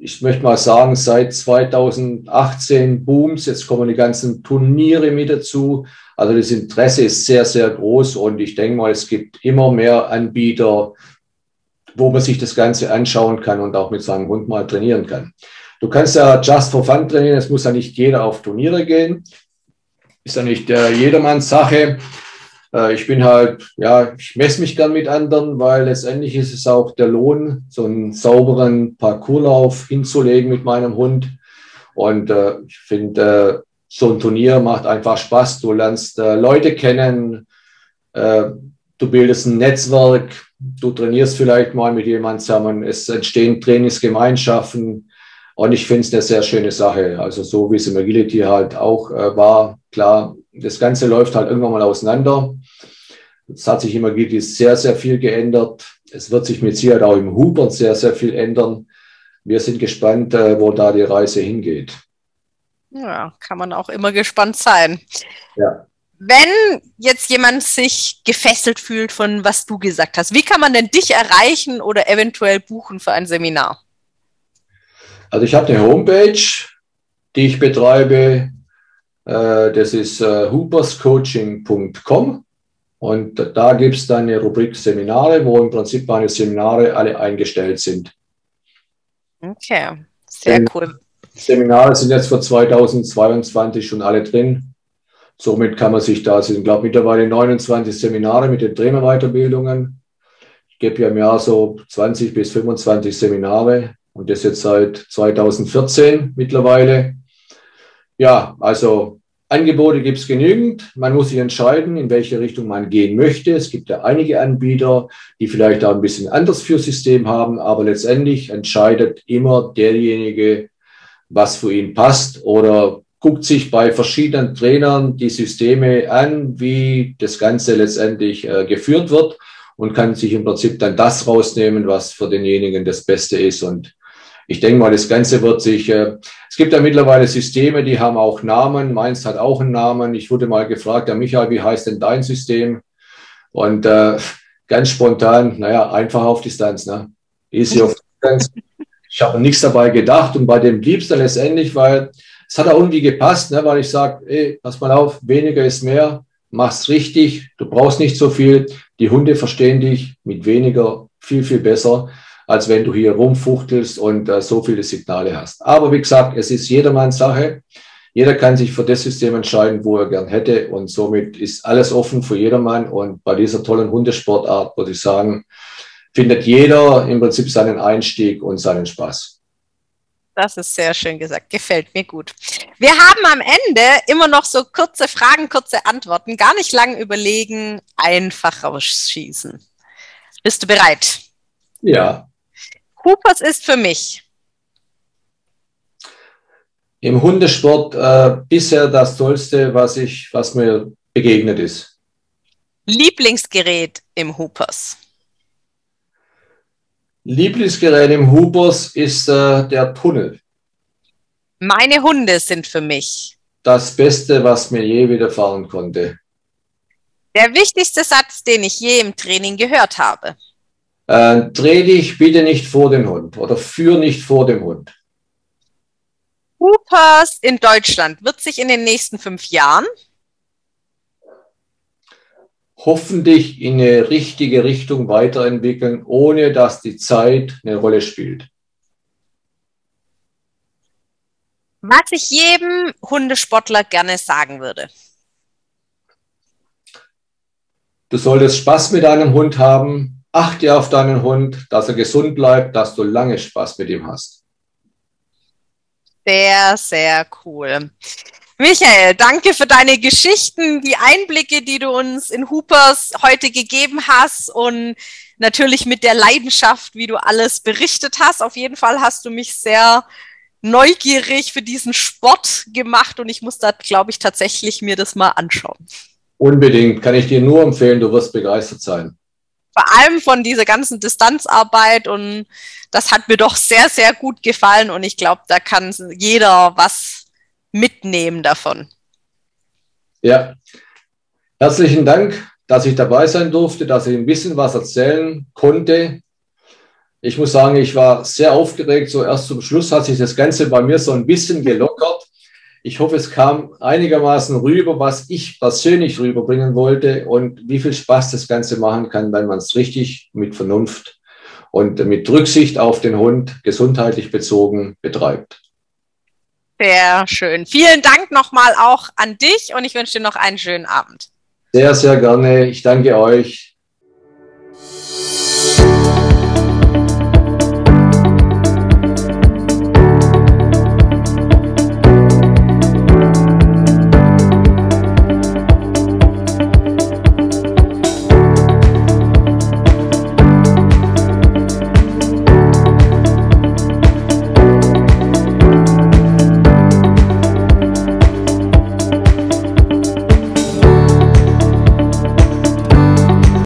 ich möchte mal sagen, seit 2018 booms. Jetzt kommen die ganzen Turniere mit dazu. Also das Interesse ist sehr, sehr groß und ich denke mal, es gibt immer mehr Anbieter, wo man sich das Ganze anschauen kann und auch mit seinem Hund mal trainieren kann. Du kannst ja just for fun trainieren, es muss ja nicht jeder auf Turniere gehen. Ist ja nicht äh, jedermanns Sache. Äh, ich bin halt, ja, ich messe mich gern mit anderen, weil letztendlich ist es auch der Lohn, so einen sauberen Parcourslauf hinzulegen mit meinem Hund. Und äh, ich finde, äh, so ein Turnier macht einfach Spaß. Du lernst äh, Leute kennen, äh, du bildest ein Netzwerk, du trainierst vielleicht mal mit jemandem zusammen, es entstehen Trainingsgemeinschaften. Und ich finde es eine sehr schöne Sache. Also so wie es im Agility halt auch äh, war, klar, das Ganze läuft halt irgendwann mal auseinander. Es hat sich im Agility sehr, sehr viel geändert. Es wird sich mit Sicherheit auch im Hubert sehr, sehr viel ändern. Wir sind gespannt, äh, wo da die Reise hingeht. Ja, kann man auch immer gespannt sein. Ja. Wenn jetzt jemand sich gefesselt fühlt von was du gesagt hast, wie kann man denn dich erreichen oder eventuell buchen für ein Seminar? Also ich habe eine Homepage, die ich betreibe. Äh, das ist äh, hooperscoaching.com und da gibt es dann eine Rubrik Seminare, wo im Prinzip meine Seminare alle eingestellt sind. Okay, sehr cool. Seminare sind jetzt für 2022 schon alle drin. Somit kann man sich da, es sind glaube ich mittlerweile 29 Seminare mit den Trainerweiterbildungen. Ich gebe ja im Jahr so 20 bis 25 Seminare und das jetzt seit 2014 mittlerweile. Ja, also Angebote gibt es genügend. Man muss sich entscheiden, in welche Richtung man gehen möchte. Es gibt ja einige Anbieter, die vielleicht auch ein bisschen anders für System haben, aber letztendlich entscheidet immer derjenige, was für ihn passt oder guckt sich bei verschiedenen Trainern die Systeme an, wie das Ganze letztendlich äh, geführt wird und kann sich im Prinzip dann das rausnehmen, was für denjenigen das Beste ist. Und ich denke mal, das Ganze wird sich, äh, es gibt ja mittlerweile Systeme, die haben auch Namen. Meins hat auch einen Namen. Ich wurde mal gefragt, ja Michael, wie heißt denn dein System? Und äh, ganz spontan, naja, einfach auf Distanz, ne? Easy auf Distanz. Ich habe nichts dabei gedacht und bei dem blieb es dann letztendlich, weil es hat auch irgendwie gepasst, ne, weil ich sage, ey, pass mal auf, weniger ist mehr, mach's richtig, du brauchst nicht so viel. Die Hunde verstehen dich mit weniger viel, viel besser, als wenn du hier rumfuchtelst und äh, so viele Signale hast. Aber wie gesagt, es ist jedermanns Sache. Jeder kann sich für das System entscheiden, wo er gern hätte. Und somit ist alles offen für jedermann. Und bei dieser tollen Hundesportart würde ich sagen, findet jeder im Prinzip seinen Einstieg und seinen Spaß. Das ist sehr schön gesagt. Gefällt mir gut. Wir haben am Ende immer noch so kurze Fragen, kurze Antworten. Gar nicht lang überlegen, einfach rausschießen. Bist du bereit? Ja. Hoopers ist für mich. Im Hundesport äh, bisher das Tollste, was ich, was mir begegnet ist. Lieblingsgerät im Hoopers. Lieblingsgerät im Hubers ist äh, der Tunnel. Meine Hunde sind für mich das Beste, was mir je widerfahren konnte. Der wichtigste Satz, den ich je im Training gehört habe. Äh, dreh dich bitte nicht vor den Hund oder führ nicht vor dem Hund. Hoopers in Deutschland wird sich in den nächsten fünf Jahren hoffentlich in eine richtige Richtung weiterentwickeln, ohne dass die Zeit eine Rolle spielt. Was ich jedem Hundesportler gerne sagen würde. Du solltest Spaß mit deinem Hund haben. Achte auf deinen Hund, dass er gesund bleibt, dass du lange Spaß mit ihm hast. Sehr, sehr cool. Michael, danke für deine Geschichten, die Einblicke, die du uns in Hoopers heute gegeben hast und natürlich mit der Leidenschaft, wie du alles berichtet hast. Auf jeden Fall hast du mich sehr neugierig für diesen Sport gemacht und ich muss da, glaube ich, tatsächlich mir das mal anschauen. Unbedingt, kann ich dir nur empfehlen, du wirst begeistert sein. Vor allem von dieser ganzen Distanzarbeit und das hat mir doch sehr, sehr gut gefallen und ich glaube, da kann jeder was mitnehmen davon. Ja, herzlichen Dank, dass ich dabei sein durfte, dass ich ein bisschen was erzählen konnte. Ich muss sagen, ich war sehr aufgeregt. So erst zum Schluss hat sich das Ganze bei mir so ein bisschen gelockert ich hoffe, es kam einigermaßen rüber, was ich persönlich rüberbringen wollte und wie viel Spaß das Ganze machen kann, wenn man es richtig mit Vernunft und mit Rücksicht auf den Hund gesundheitlich bezogen betreibt. Sehr schön. Vielen Dank nochmal auch an dich und ich wünsche dir noch einen schönen Abend. Sehr, sehr gerne. Ich danke euch.